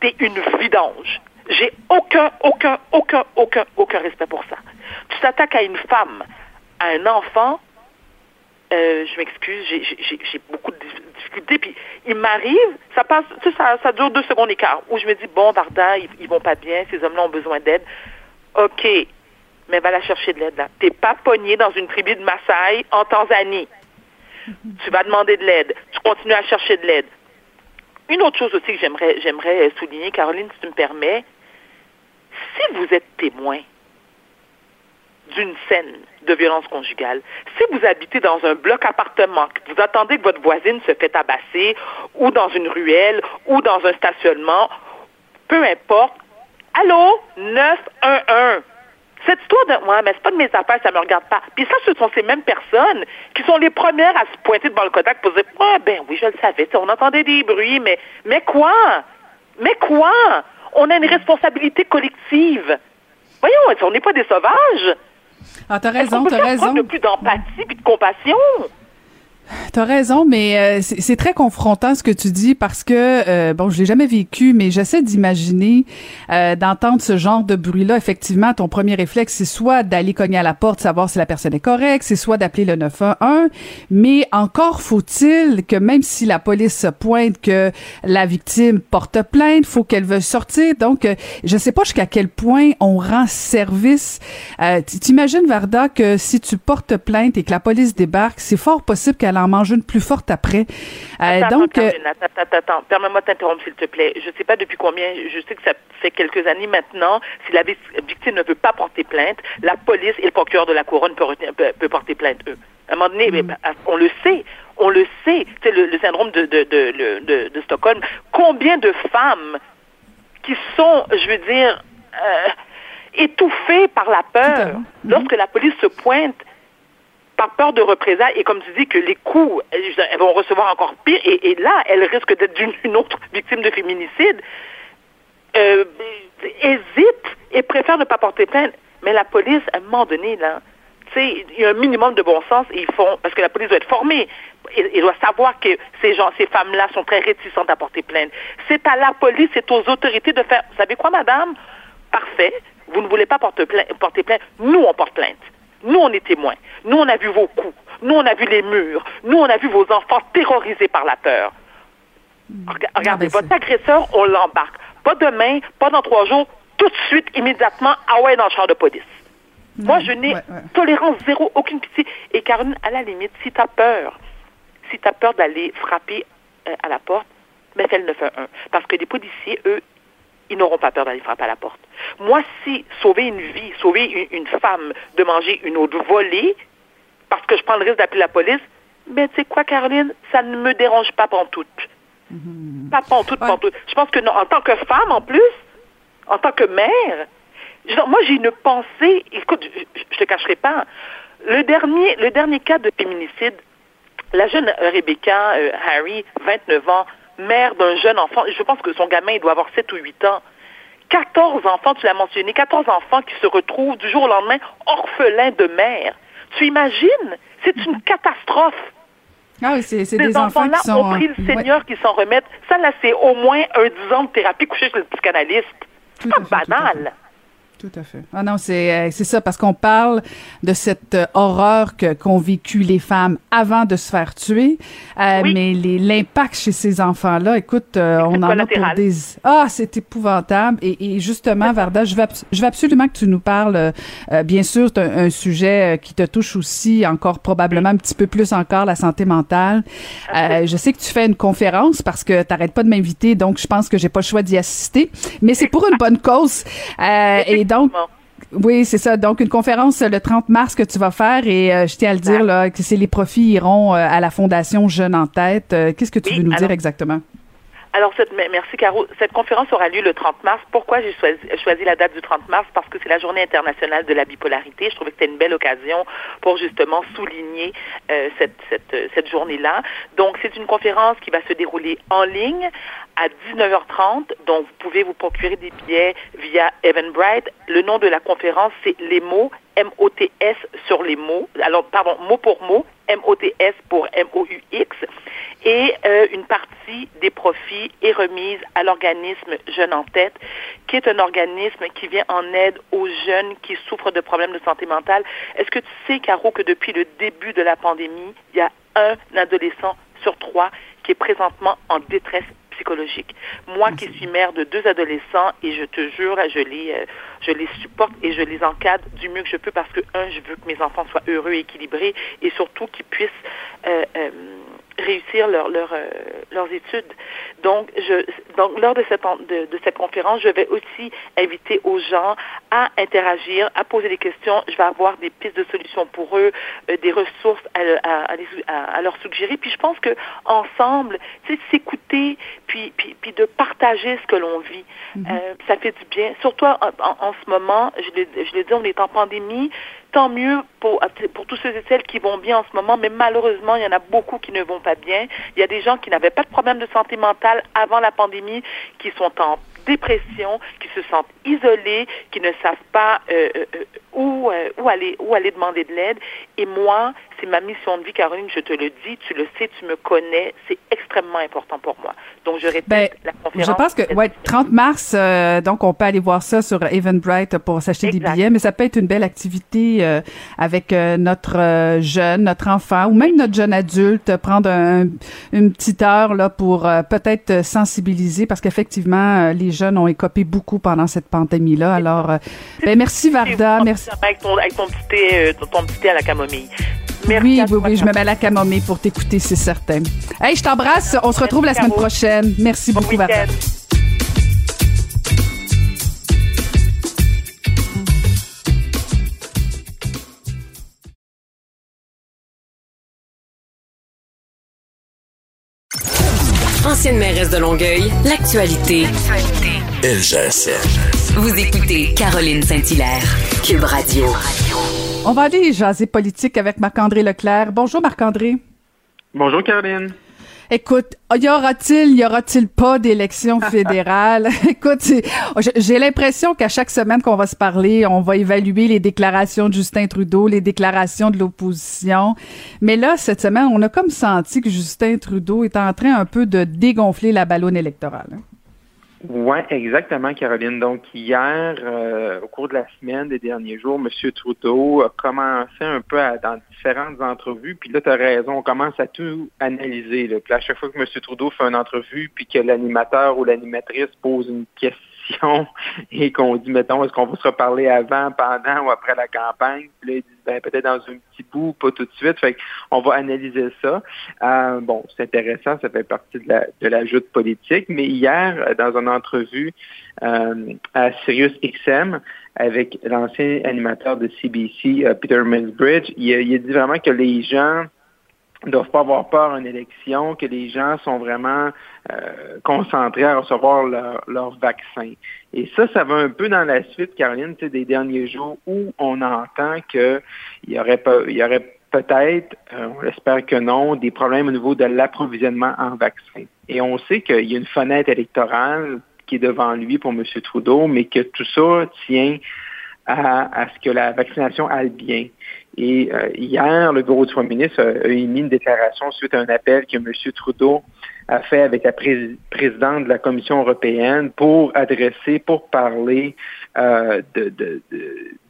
Tu es une vidange. J'ai aucun, aucun, aucun, aucun, aucun respect pour ça. Tu t'attaques à une femme, à un enfant, euh, je m'excuse, j'ai beaucoup de difficultés. Puis il m'arrive, ça passe, ça, ça dure deux secondes et quart, où je me dis, bon, Varda, ils, ils vont pas bien, ces hommes-là ont besoin d'aide. OK, mais va la chercher de l'aide là. T'es pas pogné dans une tribu de Maasai en Tanzanie. tu vas demander de l'aide. Tu continues à chercher de l'aide. Une autre chose aussi que j'aimerais, j'aimerais souligner, Caroline, si tu me permets, si vous êtes témoin d'une scène de violence conjugale. Si vous habitez dans un bloc appartement, que vous attendez que votre voisine se fait tabasser, ou dans une ruelle, ou dans un stationnement, peu importe, allô, 911. Cette histoire de ouais, mais c'est pas de mes affaires, ça me regarde pas. Puis ça, ce sont ces mêmes personnes qui sont les premières à se pointer devant le Kodak pour dire Ouais, ben oui, je le savais, on entendait des bruits, mais mais quoi? Mais quoi? On a une responsabilité collective. Voyons, on n'est pas des sauvages? Ah, t'as raison, t'as raison. de plus d'empathie et de compassion. T'as raison, mais euh, c'est très confrontant ce que tu dis parce que euh, bon, je l'ai jamais vécu, mais j'essaie d'imaginer euh, d'entendre ce genre de bruit-là. Effectivement, ton premier réflexe, c'est soit d'aller cogner à la porte, savoir si la personne est correcte, c'est soit d'appeler le 911. Mais encore faut-il que même si la police se pointe que la victime porte plainte, faut qu'elle veuille sortir. Donc, je sais pas jusqu'à quel point on rend service. T'imagines Varda que si tu portes plainte et que la police débarque, c'est fort possible qu'elle en mange une plus forte après. Euh, attends, donc, euh, attends, attends, attends, permets-moi de t'interrompre, s'il te plaît. Je ne sais pas depuis combien, je sais que ça fait quelques années maintenant, si la victime ne veut pas porter plainte, la police et le procureur de la couronne peuvent, porter plainte, eux. À un moment donné, mm. on le sait, on le sait, c'est le, syndrome de, de, de, de, Stockholm. Combien de femmes qui sont, je veux dire, euh, étouffés par la peur. Lorsque la police se pointe, par peur de représailles, et comme tu dis que les coups, elles vont recevoir encore pire, et, là, elles risquent d'être une autre victime de féminicide, euh, hésitent et préfèrent ne pas porter plainte. Mais la police, à un moment donné, là, il y a un minimum de bon sens et ils font parce que la police doit être formée. Il doit savoir que ces gens, ces femmes-là sont très réticentes à porter plainte. C'est à la police, c'est aux autorités de faire. Vous savez quoi, madame? Parfait. Vous ne voulez pas porter plainte. Nous, on porte plainte. Nous, on est témoins. Nous, on a vu vos coups. Nous, on a vu les murs. Nous, on a vu vos enfants terrorisés par la peur. Hmm. Regardez, votre agresseur, on l'embarque. Pas demain, pas dans trois jours, tout de suite, immédiatement, ah ouais, dans le champ de police. Moi, je n'ai tolérance zéro, aucune pitié. Et Caroline, à la limite, si tu as peur, si tu as peur d'aller frapper euh, à la porte, mais fais le 911. Parce que les policiers, eux, ils n'auront pas peur d'aller frapper à la porte. Moi, si sauver une vie, sauver une, femme de manger une autre volée, parce que je prends le risque d'appeler la police, ben tu sais quoi, Caroline, ça ne me dérange pas pantoute. Mm Pas pantoute, ouais. pantoute. Je pense que non, en tant que femme, en plus, en tant que mère, moi, j'ai une pensée, écoute, je, ne te cacherai pas, le dernier, le dernier cas de féminicide, la jeune Rebecca euh, Harry, 29 ans, mère d'un jeune enfant, je pense que son gamin, il doit avoir 7 ou 8 ans. 14 enfants, tu l'as mentionné, 14 enfants qui se retrouvent du jour au lendemain orphelins de mère. Tu imagines? C'est une catastrophe. Ah oui, c'est des enfants qui sont... ont pris le Seigneur qui s'en remettent. Ça, là, c'est au moins un 10 ans de thérapie couchée chez le psychanalyste. C'est pas banal. Tout à fait. Ah non, c'est euh, c'est ça parce qu'on parle de cette euh, horreur que qu'ont vécu les femmes avant de se faire tuer, euh, mais l'impact chez ces enfants-là, écoute, on en a pour des ah c'est épouvantable. Et, et justement Varda, je veux je veux absolument que tu nous parles. bien sûr, c'est un, sujet qui te touche aussi encore probablement un petit peu plus encore la santé mentale. je sais que tu fais une conférence parce que t'arrêtes pas de m'inviter, donc je pense que j'ai pas le choix d'y assister, mais c'est pour une bonne cause et donc, oui, c'est ça. Donc, une conférence le 30 mars que tu vas faire et euh, je tiens à le dire, là, que c'est les profits iront euh, à la Fondation Jeune en tête. Euh, qu'est-ce que tu veux nous dire exactement? Alors, cette, merci Caro. Cette conférence aura lieu le 30 mars. Pourquoi j'ai choisi, la date du 30 mars? Parce que c'est la journée internationale de la bipolarité. Je trouvais que c'était une belle occasion pour justement souligner euh, cette, cette, cette journée-là. Donc, c'est une conférence qui va se dérouler en ligne à 19h30. Donc, vous pouvez vous procurer des billets via Eventbrite. Le nom de la conférence, c'est Les mots, M-O-T-S sur les mots. Alors, pardon, mot pour mot, M-O-T-S pour M-O-U-X et euh, une partie des profits est remise à l'organisme Jeunes en tête, qui est un organisme qui vient en aide aux jeunes qui souffrent de problèmes de santé mentale. Est-ce que tu sais, Caro, que depuis le début de la pandémie, il y a un adolescent sur trois qui est présentement en détresse psychologique. Moi qui suis mère de deux adolescents et je te jure, je les, euh, je les supporte et je les encadre du mieux que je peux parce que, un, je veux que mes enfants soient heureux et équilibrés et surtout qu'ils puissent euh, euh, réussir leur, leur, euh, leurs études. Donc, je, donc lors de cette, de, de, cette conférence, je vais aussi inviter aux gens à interagir, à poser des questions. Je vais avoir des pistes de solutions pour eux, euh, des ressources à, à, à, à, leur suggérer. Puis je pense que ensemble, c'est s'écouter, puis, puis, puis de partager ce que l'on vit, mm-hmm. euh, ça fait du bien. Surtout en, en, ce moment, je l'ai dit, on est en pandémie tant mieux pour, pour tous ceux et celles qui vont bien en ce moment, mais malheureusement, il y en a beaucoup qui ne vont pas bien. Il y a des gens qui n'avaient pas de problème de santé mentale avant la pandémie, qui sont en dépression, qui se sentent isolés, qui ne savent pas euh, euh, euh où, euh, où, aller, où aller demander de l'aide. Et moi, c'est ma mission de vie, Caroline, je te le dis, tu le sais, tu me connais, c'est extrêmement important pour moi. Donc, je répète ben, la conférence. Je pense que, ouais, 30 mars, euh, donc on peut aller voir ça sur Eventbrite pour s'acheter des billets, mais ça peut être une belle activité euh, avec notre jeune, notre enfant ou même notre jeune adulte, prendre un, une petite heure là pour peut-être sensibiliser parce qu'effectivement, les jeunes ont écopé beaucoup pendant cette pandémie-là. Alors, ben, merci Varda, merci. Avec ton, avec ton, petit thé, ton petit thé à la camomille. Merci oui, oui, oui, je me mets à la camomille pour t'écouter, c'est certain. Hey, je t'embrasse. On se retrouve la semaine prochaine. Merci beaucoup, Varda. Ancienne mairesse de Longueuil, l'actualité. elle Vous écoutez Caroline Saint-Hilaire, Cube Radio. On va aller jaser politique avec Marc-André Leclerc. Bonjour Marc-André. Bonjour Caroline. Écoute, y aura-t-il, y aura-t-il pas d'élection fédérale? Écoute, j'ai l'impression qu'à chaque semaine qu'on va se parler, on va évaluer les déclarations de Justin Trudeau, les déclarations de l'opposition. Mais là, cette semaine, on a comme senti que Justin Trudeau est en train un peu de dégonfler la ballonne électorale. Hein. Oui, exactement, Caroline. Donc, hier, euh, au cours de la semaine, des derniers jours, M. Trudeau a commencé un peu à, dans différentes entrevues. Puis là, tu as raison, on commence à tout analyser. Là. Puis à chaque fois que M. Trudeau fait une entrevue, puis que l'animateur ou l'animatrice pose une question, et qu'on dit, mettons, est-ce qu'on va se reparler avant, pendant ou après la campagne? Puis là, ils disent, ben, peut-être dans un petit bout, pas tout de suite. Fait qu'on va analyser ça. Euh, bon, c'est intéressant, ça fait partie de la, de la joute politique. Mais hier, dans une entrevue euh, à Sirius XM, avec l'ancien animateur de CBC, euh, Peter Millsbridge, il il a dit vraiment que les gens ne doivent pas avoir peur en élection, que les gens sont vraiment euh, concentrés à recevoir leur, vaccin. Et ça, ça va un peu dans la suite, Caroline, des derniers jours où on entend qu'il y aurait, il y aurait peut-être, euh, on espère que non, des problèmes au niveau de l'approvisionnement en vaccins. Et on sait qu'il y a une fenêtre électorale qui est devant lui pour M. Trudeau, mais que tout ça tient à, à ce que la vaccination aille bien. Et euh, hier, le bureau du Premier ministre a, émis une déclaration suite à un appel que M. Trudeau a fait avec la présidente de la Commission européenne pour adresser, pour parler euh, de, de,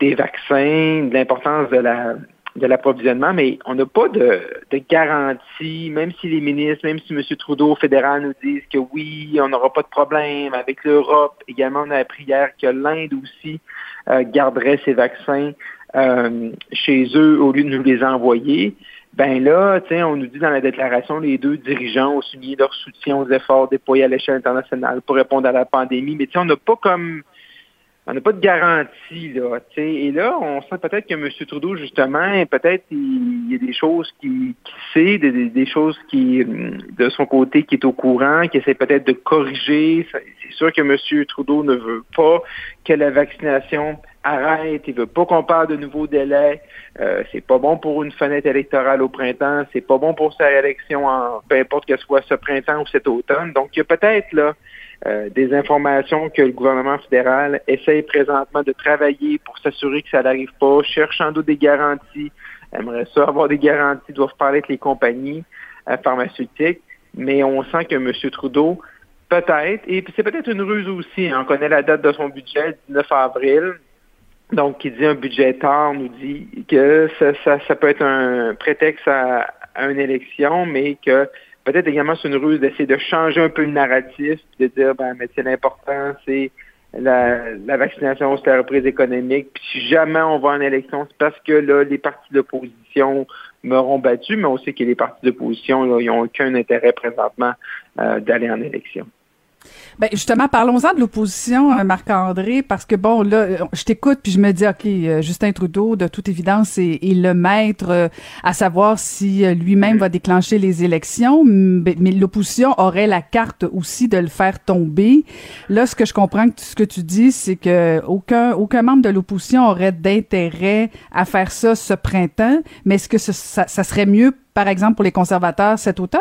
des vaccins, de l'importance de la de l'approvisionnement, mais on n'a pas de, de, garantie, même si les ministres, même si M. Trudeau fédéral nous disent que oui, on n'aura pas de problème avec l'Europe. Également, on a appris hier que l'Inde aussi euh, garderait ses vaccins euh, chez eux au lieu de nous les envoyer, ben là, on nous dit dans la déclaration, les deux dirigeants ont souligné leur soutien aux efforts déployés à l'échelle internationale pour répondre à la pandémie. Mais on n'a pas comme on n'a pas de garantie, là. Et là, on sent peut-être que M. Trudeau, justement, peut-être il, y a des choses qui, qui sait, des, choses qui, de son côté, qui est au courant, qui essaie peut-être de corriger. C'est sûr que M. Trudeau ne veut pas que la vaccination arrête, il veut pas qu'on parle de nouveaux délais. Euh, c'est pas bon pour une fenêtre électorale au printemps, c'est pas bon pour sa réélection en peu importe que ce soit ce printemps ou cet automne. Donc il y a peut-être là euh, des informations que le gouvernement fédéral essaye présentement de travailler pour s'assurer que ça n'arrive pas, cherche en doute des garanties, aimerait ça avoir des garanties, doivent parler avec les compagnies euh, pharmaceutiques, mais on sent que M. Trudeau Peut-être. Et c'est peut-être une ruse aussi. Hein. On connaît la date de son budget, 19 avril. Donc, qui dit un budget tard, nous dit que ça, ça, peut être un prétexte à, une élection, mais que peut-être également c'est une ruse d'essayer de changer un peu le narratif, de dire, ben, mais c'est l'important, c'est la, vaccination, c'est la reprise économique. Puis si jamais on va en élection, c'est parce que là, les partis d'opposition m'auront battu, mais on sait que les partis d'opposition, ils n'ont aucun intérêt présentement euh, d'aller en élection. Ben justement, parlons-en de l'opposition, euh, Marc-André, parce que bon, là, euh, je t'écoute puis je me dis, ok, euh, Justin Trudeau, de toute évidence, est, le maître à savoir si lui-même va déclencher les élections, mais, l'opposition aurait la carte aussi de le faire tomber. Là, ce que je comprends que ce que tu dis, c'est que aucun membre de l'opposition aurait d'intérêt à faire ça ce printemps, mais est-ce que ça, ça serait mieux, par exemple, pour les conservateurs cet automne?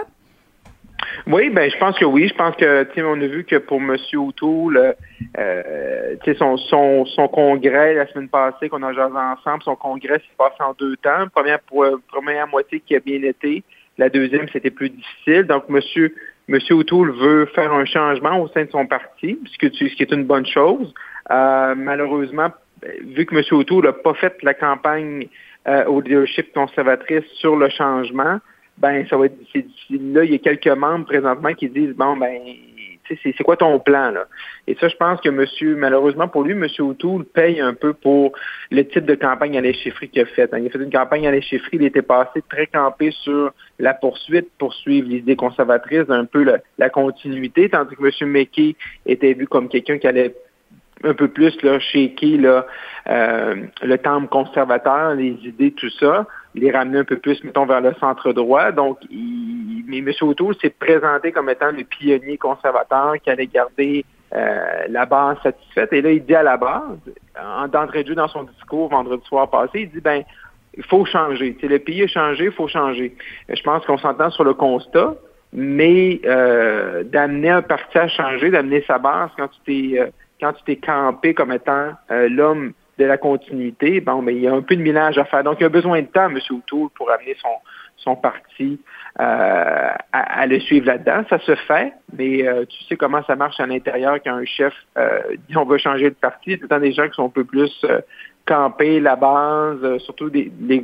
Oui, ben je pense que oui. Je pense que on a vu que pour M. O'Toole, euh, son, son, son congrès la semaine passée qu'on a jasé ensemble, son congrès s'est passé en deux temps. Première pour, première moitié qui a bien été, la deuxième c'était plus difficile. Donc M. Monsieur O'Toole veut faire un changement au sein de son parti, ce, que ce qui est une bonne chose. Euh, malheureusement, vu que M. O'Toole n'a pas fait la campagne euh, au leadership conservatrice sur le changement, ben ça va être. Là, il y a quelques membres présentement qui disent bon ben c'est quoi ton plan là? Et ça, je pense que monsieur, malheureusement pour lui, monsieur O'Toole paye un peu pour le type de campagne à l'échifrie qu'il a fait. Hein. Il a fait une campagne à l'échifrie, il était passé très campé sur la poursuite, poursuivre les idées conservatrices, un peu la, continuité, tandis que monsieur McKay était vu comme quelqu'un qui allait un peu plus là, shaker là, euh, le temple conservateur, les idées, tout ça les ramener un peu plus, mettons, vers le centre droit. Donc, il, mais M. O'Toole s'est présenté comme étant le pionnier conservateur qui allait garder la base satisfaite. Et là, il dit à la base, en d'entrée de jeu dans son discours vendredi soir passé, il dit ben il faut changer. le pays a changé, il faut changer. Je pense qu'on s'entend sur le constat, mais euh, d'amener un parti à changer, d'amener sa base quand tu t'es euh, quand tu t'es campé comme étant euh, l'homme de la continuité, bon, mais il y a un peu de mélange à faire. Donc, il y a besoin de temps, M. O'Toole, pour amener son, parti à, à, le suivre là-dedans. Ça se fait, mais tu sais comment ça marche à l'intérieur quand un chef dit on va changer de parti. Temps des gens qui sont un peu plus camper la base, euh, surtout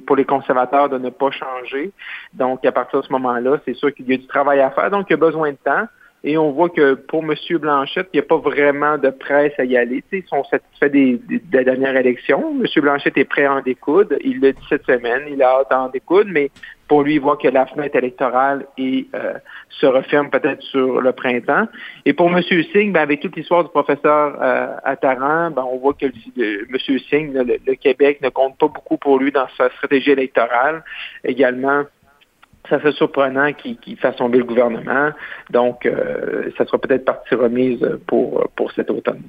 pour les conservateurs, de ne pas changer. Donc, à partir de ce moment-là, c'est sûr qu'il y a du travail à faire, donc il y a besoin de temps. Et on voit que pour M. Blanchette, il n'y a pas vraiment de presse à y aller. ils sont satisfaits des, de la dernière. M. Blanchette est prêt à en découdre. Il l'a dit cette semaine. Il a hâte à en découdre, mais pour lui, il voit que la fenêtre électorale euh, se referme peut-être sur le printemps. Et pour M. Singh, ben, avec toute l'histoire du professeur euh, Attaran, ben, on voit que M. Singh, le, Québec ne compte pas beaucoup pour lui dans sa stratégie électorale. Également, ça fait surprenant qu'il fasse tomber le gouvernement. Donc, euh, ça sera peut-être partie remise pour, pour cet automne.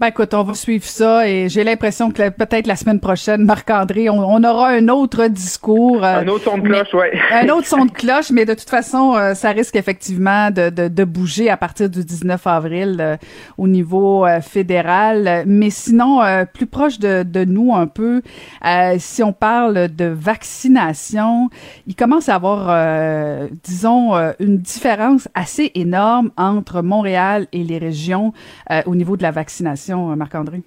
Ben écoute, on va suivre ça et j'ai l'impression que peut-être la semaine prochaine, Marc-André, on, aura un autre discours. Euh, un autre son de cloche, oui. un autre son de cloche, mais de toute façon, euh, ça risque effectivement de, de, de, bouger à partir du 19 avril euh, au niveau fédéral. Mais sinon, plus proche de, de, nous un peu, si on parle de vaccination, il commence à avoir, disons, une différence assez énorme entre Montréal et les régions au niveau de la vaccination. Euh, Marc-André?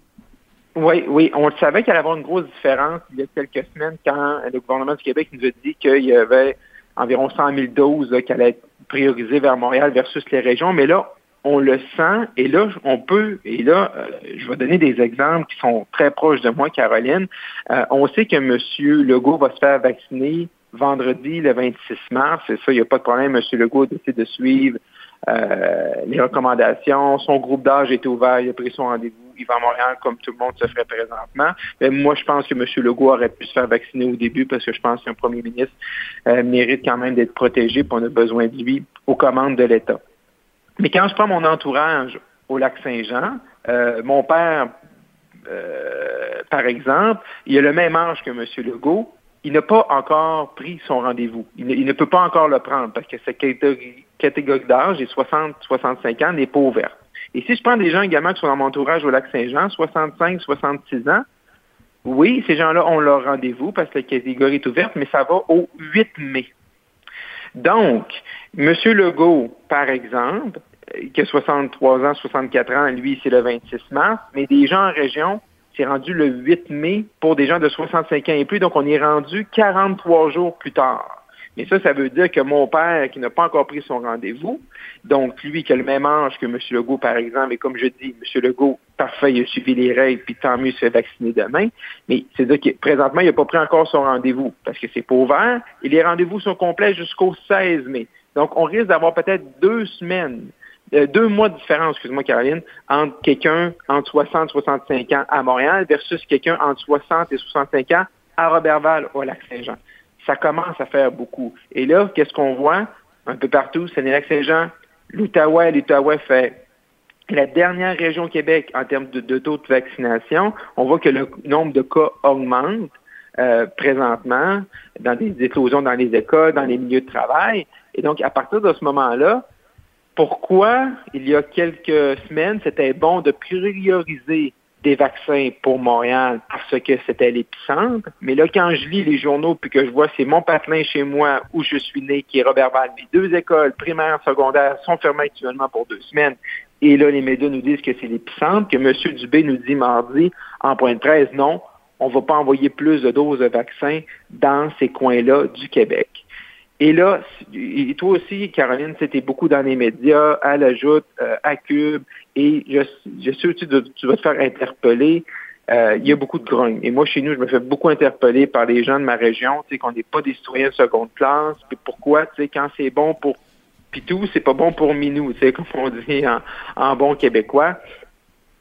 Oui, oui. On savait qu'il allait avoir une grosse différence il y a quelques semaines quand le gouvernement du Québec nous a dit qu'il y avait environ 100 000 doses qui allaient être priorisées vers Montréal versus les régions. Mais là, on le sent et là, on peut, et là, euh, je vais donner des exemples qui sont très proches de moi, Caroline. Euh, on sait que M. Legault va se faire vacciner vendredi, le 26 mars. C'est ça, il n'y a pas de problème. M. Legault décide de suivre euh, les recommandations. Son groupe d'âge était ouvert, il a pris son rendez-vous. Il va à Montréal comme tout le monde se ferait présentement. Mais moi, je pense que M. Legault aurait pu se faire vacciner au début parce que je pense qu'un premier ministre euh, mérite quand même d'être protégé, pour on a besoin de lui aux commandes de l'État. Mais quand je prends mon entourage au lac Saint-Jean, euh, mon père, par exemple, il a le même âge que M. Legault, il n'a pas encore pris son rendez-vous. Il, ne, peut pas encore le prendre parce que sa catégorie, catégorie d'âge, est 60-65 ans, n'est pas ouverte. Et si je prends des gens également qui sont dans mon entourage au lac Saint-Jean, 65-66 ans, oui, ces gens-là ont leur rendez-vous parce que la catégorie est ouverte, mais ça va au 8 mai. Donc, M. Legault, par exemple, qui a 63 ans, 64 ans, lui, c'est le 26 mars, mais des gens en région c'est rendu le 8 mai pour des gens de 65 ans et plus, donc on est rendu 43 jours plus tard. Mais ça, ça veut dire que mon père, qui n'a pas encore pris son rendez-vous, donc lui qui a le même âge que M. Legault, par exemple, et comme je dis, M. Legault, parfait, il a suivi les règles, puis tant mieux, il se fait vacciner demain. Mais c'est-à-dire que présentement, il n'a pas pris encore son rendez-vous parce que c'est pas ouvert et les rendez-vous sont complets jusqu'au 16 mai. Donc, on risque d'avoir peut-être deux semaines euh, deux mois de différence, excuse-moi Caroline, entre quelqu'un entre 60 et 65 ans à Montréal versus quelqu'un entre 60 et 65 ans à Robertval au Lac-Saint-Jean. Ça commence à faire beaucoup. Et là, qu'est-ce qu'on voit? Un peu partout? C'est les Lac-Saint-Jean, l'Outaouais. L'Outaouais fait la dernière région au Québec en termes de, taux de vaccination. On voit que le nombre de cas augmente euh, présentement dans des éclosions dans les écoles, dans les milieux de travail. Et donc, à partir de ce moment-là, pourquoi, il y a quelques semaines, c'était bon de prioriser des vaccins pour Montréal parce que c'était l'épicentre. Mais là, quand je lis les journaux puis que je vois c'est mon patelin chez moi où je suis né, qui est Robert Val, mes deux écoles primaires, secondaires sont fermées actuellement pour deux semaines. Et là, les médias nous disent que c'est l'épicentre, que M. Dubé nous dit mardi en point de presse, non, on ne va pas envoyer plus de doses de vaccins dans ces coins-là du Québec. Et là, et toi aussi, Caroline, c'était beaucoup dans les médias, elle ajoute euh, à Cube, et je, je suis que tu, vas te faire interpeller. Euh, il y a beaucoup de grogne. Et moi, chez nous, je me fais beaucoup interpeller par les gens de ma région, tu sais, qu'on n'est pas des citoyens de seconde classe. Puis pourquoi, tu sais, quand c'est bon pour Pitou, c'est pas bon pour Minou, tu sais, comme on dit en, bon québécois.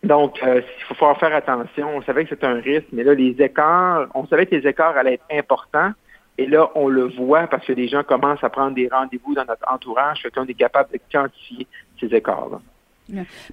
Donc, euh, il faut faire attention. On savait que c'était un risque, mais là, les écarts, on savait que les écarts allaient être importants. Et là, on le voit parce que les gens commencent à prendre des rendez-vous dans notre entourage, fait qu'on est capable de quantifier ces écarts-là.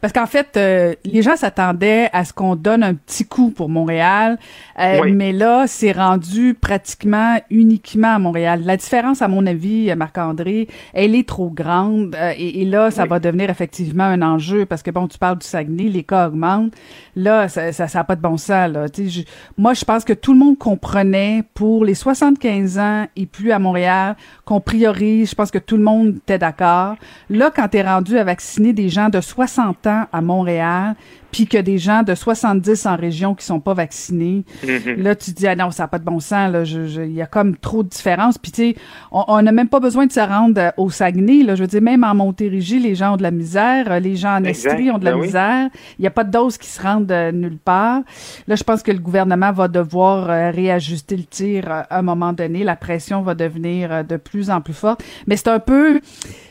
Parce qu'en fait, euh, les gens s'attendaient à ce qu'on donne un petit coup pour Montréal, euh, mais là, c'est rendu pratiquement uniquement à Montréal. La différence, à mon avis, Marc-André, elle est trop grande, euh, et, là, ça va devenir effectivement un enjeu, parce que bon, tu parles du Saguenay, les cas augmentent. Là, ça ça, ça pas de bon sens. Là. Je, moi, je pense que tout le monde comprenait pour les 75 ans et plus à Montréal qu'on priorise. Je pense que tout le monde était d'accord. Là, quand tu es rendu à vacciner des gens de 60 ans à Montréal, puis que des gens de 70 en région qui sont pas vaccinés, mm-hmm. là, tu te dis, ah non, ça n'a pas de bon sens, là, il y a comme trop de différences. Puis, tu sais, on n'a même pas besoin de se rendre euh, au Saguenay, là, je veux dire, même en Montérégie, les gens ont de la misère, euh, les gens en Estrie ont de la ben misère, il n'y a pas de doses qui se rendent euh, nulle part. Là, je pense que le gouvernement va devoir réajuster le tir à un moment donné, la pression va devenir de plus en plus forte, mais c'est un peu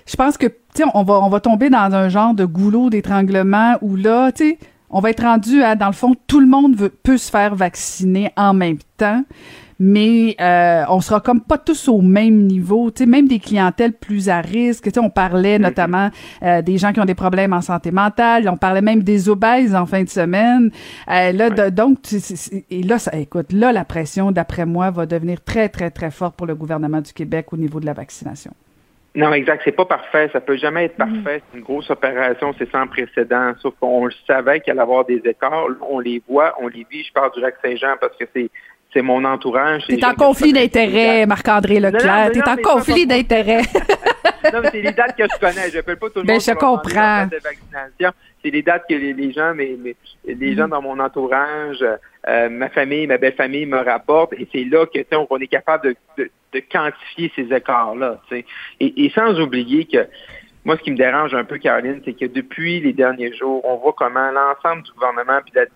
je pense que tu sais on va on va tomber dans un genre de goulot d'étranglement où là tu sais on va être rendu à, dans le fond, tout le monde veut, peut se faire vacciner en même temps, mais euh, on sera comme pas tous au même niveau, tu sais, même des clientèles plus à risque. Tu sais, on parlait mm-hmm. notamment euh, des gens qui ont des problèmes en santé mentale, on parlait même des obèses en fin de semaine. Euh, là, donc, et là, ça, écoute, là, la pression, d'après moi, va devenir très, très, très forte pour le gouvernement du Québec au niveau de la vaccination. Non, exact. C'est pas parfait. Ça peut jamais être mm. parfait. C'est une grosse opération. C'est sans précédent. Sauf qu'on le savait qu'il allait avoir des écarts. On les voit, on les vit. Je parle du lac Saint-Jean parce que c'est c'est mon entourage. T'es en conflit d'intérêt, Marc-André Leclerc. T'es en conflit d'intérêt. non, mais c'est les dates que je connais. Je n'appelle pas tout le ben, monde. je comprends. C'est les dates que les, gens, mais, les gens mm. dans mon entourage, euh, ma famille, ma belle famille me rapportent. Et c'est là que on est capable de, quantifier ces écarts-là. Et, et sans oublier que moi, ce qui me dérange un peu, Caroline, c'est que depuis les derniers jours, on voit comment l'ensemble du gouvernement puis de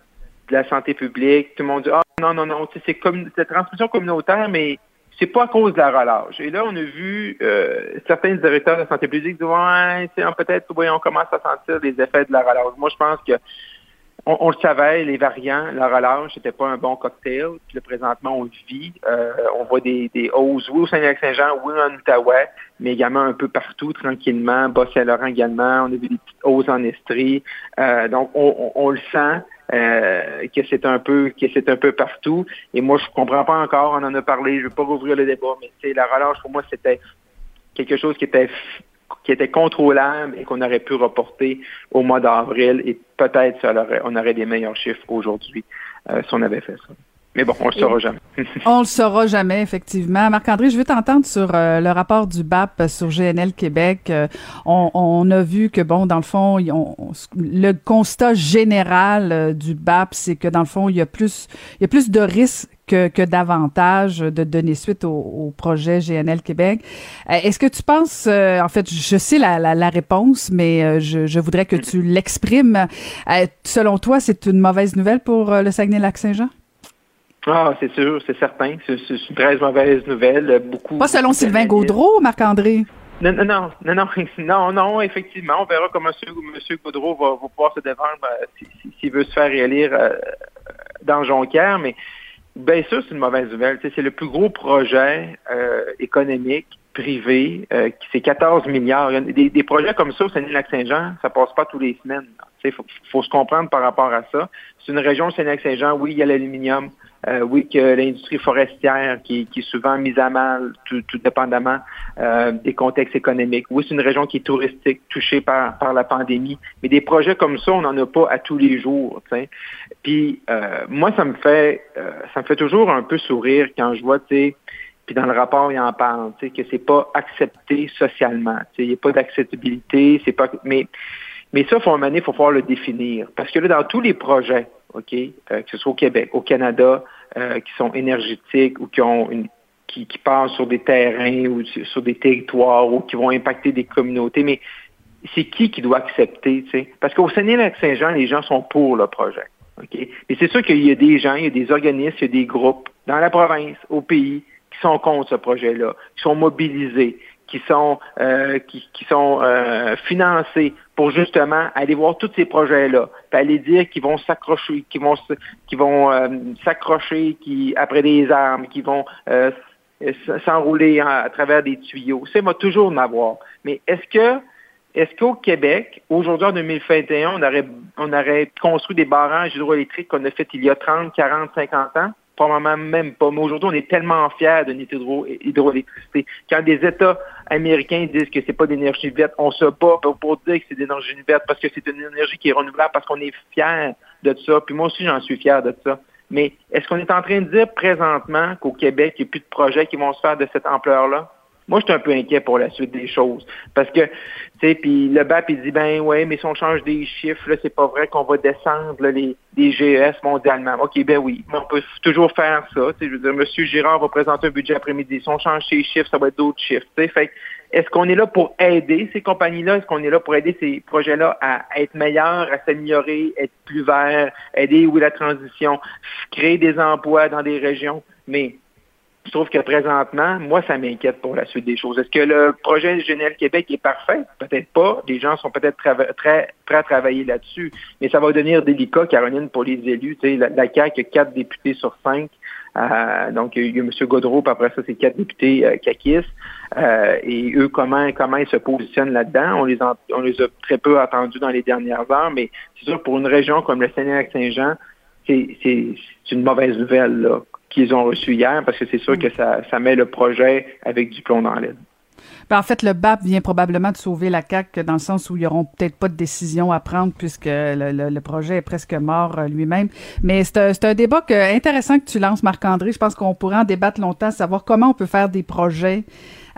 la, santé publique, tout le monde dit Ah non, non, non, c'est comme la transmission communautaire, mais c'est pas à cause de la relâche. Et là, on a vu euh, certains directeurs de la santé publique dire Ouais, peut-être, on commence à sentir les effets de la relâche. Moi, je pense que on, le savait, les variants, la relâche, c'était pas un bon cocktail. Puis là, présentement, on le vit. Euh, on voit des, des hausses, oui, au Saint-Saint-Jean, oui, en Outaouais, mais également un peu partout, tranquillement. Bas-Saint-Laurent également. On a vu des petites hausses en Estrie. Euh, donc, on, on, le sent. Euh, que c'est un peu que c'est un peu partout et moi je comprends pas encore on en a parlé je veux pas rouvrir le débat mais c'est la relâche pour moi c'était quelque chose qui était qui était contrôlable et qu'on aurait pu reporter au mois d'avril et peut-être on aurait des meilleurs chiffres aujourd'hui euh, si on avait fait ça. Mais bon, on le saura jamais. on le saura jamais, effectivement. Marc-André, je veux t'entendre sur euh, le rapport du BAP sur GNL Québec. Euh, on, a vu que, bon, dans le fond, le constat général du BAP, c'est que, dans le fond, il y a plus, il y a plus de risques que, que davantage de donner suite au, projet GNL Québec. Est-ce que tu penses, en fait, je sais la, la, réponse, mais je, je, voudrais que tu l'exprimes. selon toi, c'est une mauvaise nouvelle pour le Saguenay-Lac-Saint-Jean? Ah, c'est sûr, c'est certain. C'est une très mauvaise nouvelle. Beaucoup. Pas selon Sylvain Gaudreau, Marc-André? Non, non, non, non, non, non, effectivement. On verra comment M. Monsieur Gaudreau va, pouvoir se défendre euh, s'il veut se faire réélire euh, dans Jonquière. Mais bien sûr, c'est une mauvaise nouvelle. C'est le plus gros projet euh, économique privé, qui c'est 14 milliards. Des, projets comme ça au Saguenay-Lac-Saint-Jean, ça passe pas tous les semaines. Il faut, faut, se comprendre par rapport à ça. C'est une région, au Saguenay-Lac-Saint-Jean, oui, il y a l'aluminium, euh, oui, que l'industrie forestière qui, qui, est souvent mise à mal, tout, tout dépendamment euh, des contextes économiques. Oui, c'est une région qui est touristique, touchée par, par la pandémie, mais des projets comme ça, on n'en a pas à tous les jours. Puis euh, moi, ça me fait ça me fait toujours un peu sourire quand je vois, tu sais, puis dans le rapport, il en parle, tu que c'est pas accepté socialement. Il n'y a pas d'acceptabilité, c'est pas. Mais mais ça, faut un il faut pouvoir le définir. Parce que là, dans tous les projets, OK, que ce soit au Québec, au Canada, euh, qui sont énergétiques ou qui ont une qui, passent sur des terrains ou sur des territoires ou qui vont impacter des communautés, mais c'est qui qui doit accepter, tu sais? Parce qu'au Saguenay-Lac-Saint-Jean, les gens sont pour le projet. Et c'est sûr qu'il y a des gens, il y a des organismes, il y a des groupes dans la province, au pays, qui sont contre ce projet-là, qui sont mobilisés, qui sont euh, qui, qui, sont euh, financés pour justement aller voir tous ces projets-là, puis aller dire qu'ils vont s'accrocher, qu'ils vont qu'ils euh, s'accrocher qui après des armes, qui vont euh, s'enrouler à, travers des tuyaux. C'est moi toujours en avoir. Mais est-ce que est-ce qu'au Québec, aujourd'hui en 2021, on aurait, on aurait construit des barrages hydroélectriques qu'on a fait il y a 30, 40, 50 ans? Probablement même pas. Mais aujourd'hui, on est tellement fiers de notre hydroélectricité. Quand des États américains disent que c'est pas d'énergie verte, on se bat pour, dire que c'est d'énergie verte parce que c'est une énergie qui est renouvelable, parce qu'on est fiers de ça. Puis moi aussi, j'en suis fier de ça. Mais est-ce qu'on est en train de dire présentement qu'au Québec, il n'y a plus de projets qui vont se faire de cette ampleur-là? Moi, je suis un peu inquiet pour la suite des choses. Parce que, tu sais, puis le BAP, il dit, ben ouais, mais si on change des chiffres, là, c'est pas vrai qu'on va descendre les, les GES mondialement. OK, ben oui, mais on peut toujours faire ça. Je veux dire, M. Girard va présenter un budget après-midi. Si on change ces chiffres, ça va être d'autres chiffres. Fait est-ce qu'on est là pour aider ces compagnies-là? Est-ce qu'on est là pour aider ces projets-là à être meilleurs, à s'améliorer, être plus verts, aider où la transition, créer des emplois dans des régions? Mais je trouve que présentement, moi, ça m'inquiète pour la suite des choses. Est-ce que le projet Général Québec est parfait? Peut-être pas. Les gens sont peut-être très prêts à travailler là-dessus. Mais ça va devenir délicat, Caroline, pour les élus. Tu sais, la, la CAQ a quatre députés sur cinq. Euh, donc, il y a M. Godreau, puis après ça, c'est quatre députés euh, euh, et eux, comment comment ils se positionnent là-dedans? On les a très peu entendus dans les dernières heures, mais c'est sûr, pour une région comme le Sénégal-Saint-Jean, c'est une mauvaise nouvelle là, qu'ils ont reçu hier parce que c'est sûr que ça, met le projet avec du plomb dans l'aile. Ben, en fait, le BAP vient probablement de sauver la CAQ dans le sens où ils n'auront peut-être pas de décision à prendre puisque le, projet est presque mort euh, lui-même. Mais c'est un, un, débat intéressant que tu lances, Marc-André. Je pense qu'on pourrait en débattre longtemps, savoir comment on peut faire des projets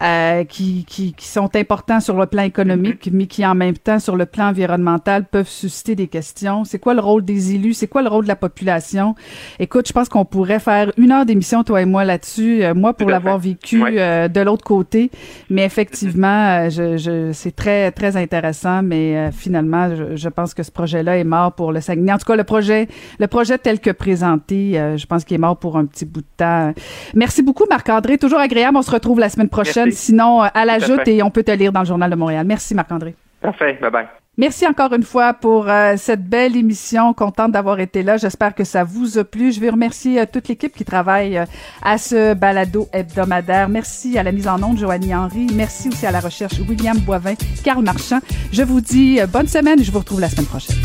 euh, qui, qui, qui, sont importants sur le plan économique, mais qui en même temps sur le plan environnemental peuvent susciter des questions. C'est quoi le rôle des élus? C'est quoi le rôle de la population? Écoute, je pense qu'on pourrait faire une heure d'émission, toi et moi, là-dessus. Euh, moi, pour l'avoir vécu euh, de l'autre côté. Mais effectivement, je, je, c'est très, très intéressant. Mais finalement, je, je, pense que ce projet-là est mort pour le Saguenay. En tout cas, le projet, le projet tel que présenté, je pense qu'il est mort pour un petit bout de temps. Merci beaucoup, Marc-André. Toujours agréable. On se retrouve la semaine prochaine. Sinon, à l'ajoute et on peut te lire dans le Journal de Montréal. Merci, Marc-André. Parfait. Bye-bye. Merci encore une fois pour euh, cette belle émission. Contente d'avoir été là. J'espère que ça vous a plu. Je vais remercier euh, toute l'équipe qui travaille euh, à ce balado hebdomadaire. Merci à la mise en onde, Joanie Henry. Merci aussi à la recherche, William Boivin, Carl Marchand. Je vous dis bonne semaine et je vous retrouve la semaine prochaine.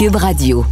Cube Radio.